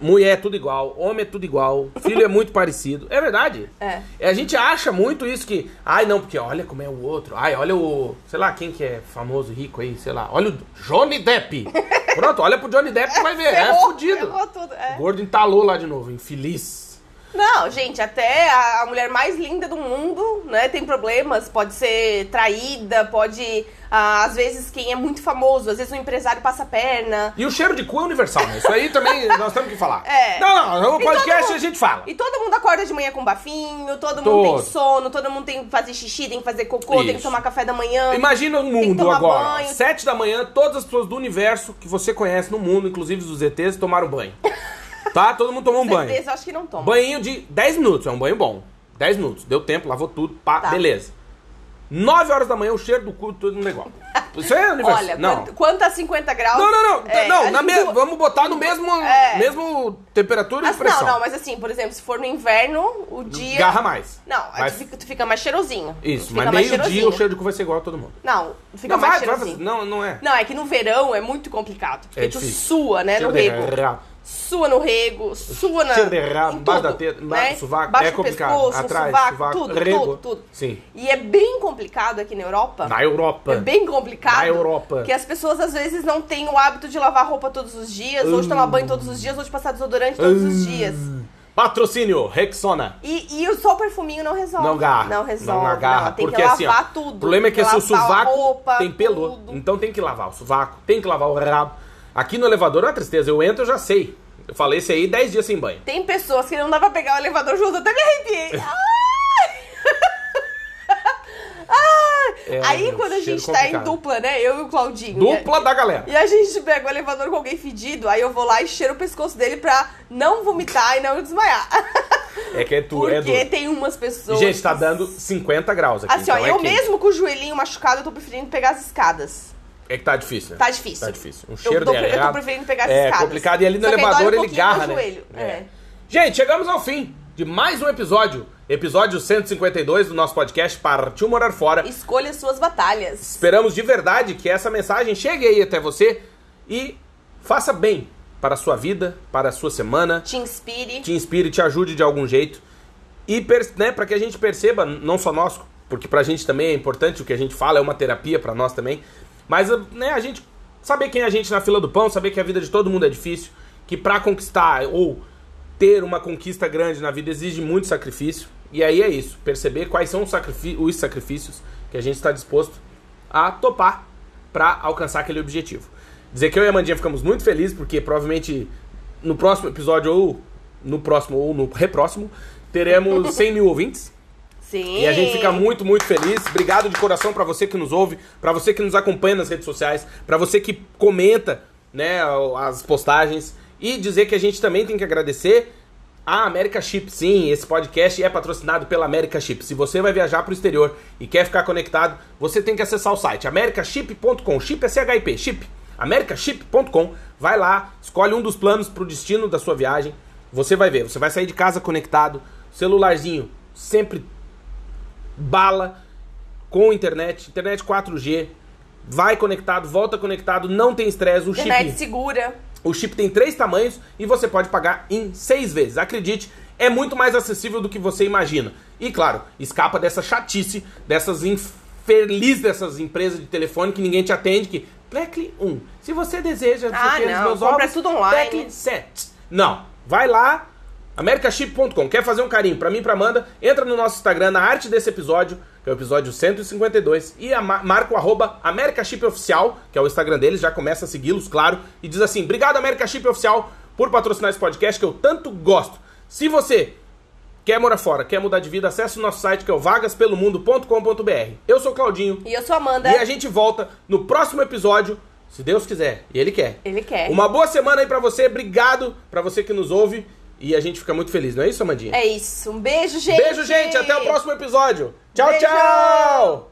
Mulher é tudo igual, homem é tudo igual, filho é muito parecido. É verdade. É. A gente acha muito isso que, ai não, porque olha como é o outro. Ai, olha o, sei lá, quem que é famoso, rico aí, sei lá. Olha o Johnny Depp. Pronto, olha pro Johnny Depp que vai ver. É Ferrou, fudido. ferrou tudo, é. O gordo entalou lá de novo, infeliz. Não, gente, até a, a mulher mais linda do mundo, né, tem problemas, pode ser traída, pode, ah, às vezes, quem é muito famoso, às vezes um empresário passa a perna. E o cheiro de cu é universal, né? Isso aí também nós temos que falar. É. Não, não, no E podcast mundo- a gente fala. E todo mundo acorda de manhã com bafinho, todo mundo Todo. tem sono, todo mundo tem que fazer xixi, tem que fazer cocô, tem que Isso. tomar café da manhã. Imagina o que mundo agora. banho. Sete da manhã, todas as pessoas do universo que você conhece no mundo, inclusive os ETs, tomaram banho. Tá? Todo mundo tomou um banho. Certeza, eu acho que não toma. Banhinho de 10 minutos, é um banho bom. 10 minutos, deu tempo, lavou tudo, pá, Tá. beleza. 9 horas da manhã, o cheiro do cu, tudo no negócio. Isso é universo. Olha, não. quanto, a 50 graus... Não, não, não. é, não, na me- não- vamos botar no mesmo, É. mesmo temperatura e Mas pressão. não, não, mas assim, por exemplo, se for no inverno, o dia... Garra mais. Não, aí Vai- tu, fica, tu fica mais cheirosinho. Isso, Tu mas meio-dia o cheiro de cu vai ser igual a todo mundo. Não, fica Não, mais vai, vai, cheirosinho. não, não é. Não, é que no verão é muito complicado. Porque É tu difícil. sua, né, Cheiro no rego. Sua no rego, sua na. De rabo, em embaixo da teta, né? sovaco, Embaixo é do complicado. pescoço, Atrás, sovaco, sovaco, tudo, rego. tudo, tudo. Sim. E é bem complicado aqui na Europa. Na Europa. É bem complicado. Na Europa. Que as pessoas às vezes não têm o hábito de lavar roupa todos os dias, ou de tomar banho todos os dias, ou de passar desodorante todos os dias. Patrocínio, Rexona. E, e só o perfuminho não resolve. Não garra. Não resolve. Não agarra. tem porque que lavar assim, ó, tudo. O problema é que tem esse o lavar a sovaco roupa, tem pelo. tudo. Então tem que lavar o sovaco, tem que lavar o rabo. Aqui no elevador é uma tristeza. Eu entro, eu já sei. Eu falei esse aí 10 dias sem banho. Tem pessoas que não dá pra pegar o elevador junto, até me arrepiei. É, Aí quando a gente tá em dupla, né? Eu e o Claudinho. Dupla da galera. E a gente pega o elevador com alguém fedido, aí eu vou lá e cheiro o pescoço dele pra não vomitar e não desmaiar. É que é tu, Porque é duro. tem umas pessoas. Gente, tá dando 50 graus aqui. Assim, ó, então é eu mesmo com o joelhinho machucado, eu tô preferindo pegar as escadas. É que tá difícil. né? Tá difícil. Tá difícil. Um Eu cheiro de eu tô preferindo pegar as É complicado. E ali no Só dói um elevador ele garra, né? joelho, é. Gente, chegamos ao fim de mais um episódio. Episódio 152 do nosso podcast Partiu Morar Fora. Escolha suas batalhas. Esperamos de verdade que essa mensagem chegue aí até você e faça bem para a sua vida, para a sua semana, Te inspire. te inspire, te ajude de algum jeito. E né, para que a gente perceba, não só nós, porque pra gente também é importante o que a gente fala, é uma terapia pra nós também, mas né, a gente saber quem é a gente na fila do pão, saber que a vida de todo mundo é difícil, que pra conquistar ou ter uma conquista grande na vida exige muito sacrifício. E aí é isso, perceber quais são os, os sacrifícios que a gente está disposto a topar pra alcançar aquele objetivo. Dizer que eu e a Mandinha ficamos muito felizes, porque provavelmente no próximo episódio, ou no próximo, ou no repróximo, teremos 100 mil ouvintes. Sim. E a gente fica muito, muito feliz. Obrigado de coração pra você que nos ouve, pra você que nos acompanha nas redes sociais, pra você que comenta né, as postagens e dizer que a gente também tem que agradecer a América Chip. Sim, esse podcast é patrocinado pela América Chip. Se você vai viajar para o exterior e quer ficar conectado, você tem que acessar o site americaship.com. Chip é CHIP, chip. americaship.com. Vai lá, escolhe um dos planos para o destino da sua viagem. Você vai ver, você vai sair de casa conectado, celularzinho sempre bala com internet, internet 4G, vai conectado, volta conectado, não tem estresse, o Internet chip, segura. o chip tem três tamanhos e você pode pagar em seis vezes. Acredite, é muito mais acessível do que você imagina. E claro, escapa dessa chatice, dessas infeliz dessas empresas de telefone que ninguém te atende, que Blackly 1. Se você deseja Ah, ter os não, meus compra ovos, tudo online. Blackly 7. Não, vai lá, americaship.com. Quer fazer um carinho pra mim e pra Amanda? Entra no nosso Instagram, na arte desse episódio, que é o episódio 152, e a ma- marca o arroba Americaship Oficial, que é o Instagram deles, já começa a segui-los, claro, e diz assim, obrigado Americaship Oficial por patrocinar esse podcast que eu tanto gosto. Se você quer morar fora, quer mudar de vida, acesse o nosso site que é o vagaspelomundo.com.br. Eu sou o Claudinho, E eu sou a Amanda. e a gente volta no próximo episódio, se Deus quiser, e Ele quer. Ele quer. Uma boa semana aí pra você, obrigado pra você que nos ouve. E a gente fica muito feliz, não é isso, Amandinha? É isso. Um beijo, gente. Beijo, gente. Até o próximo episódio. Tchau, Beijo. tchau!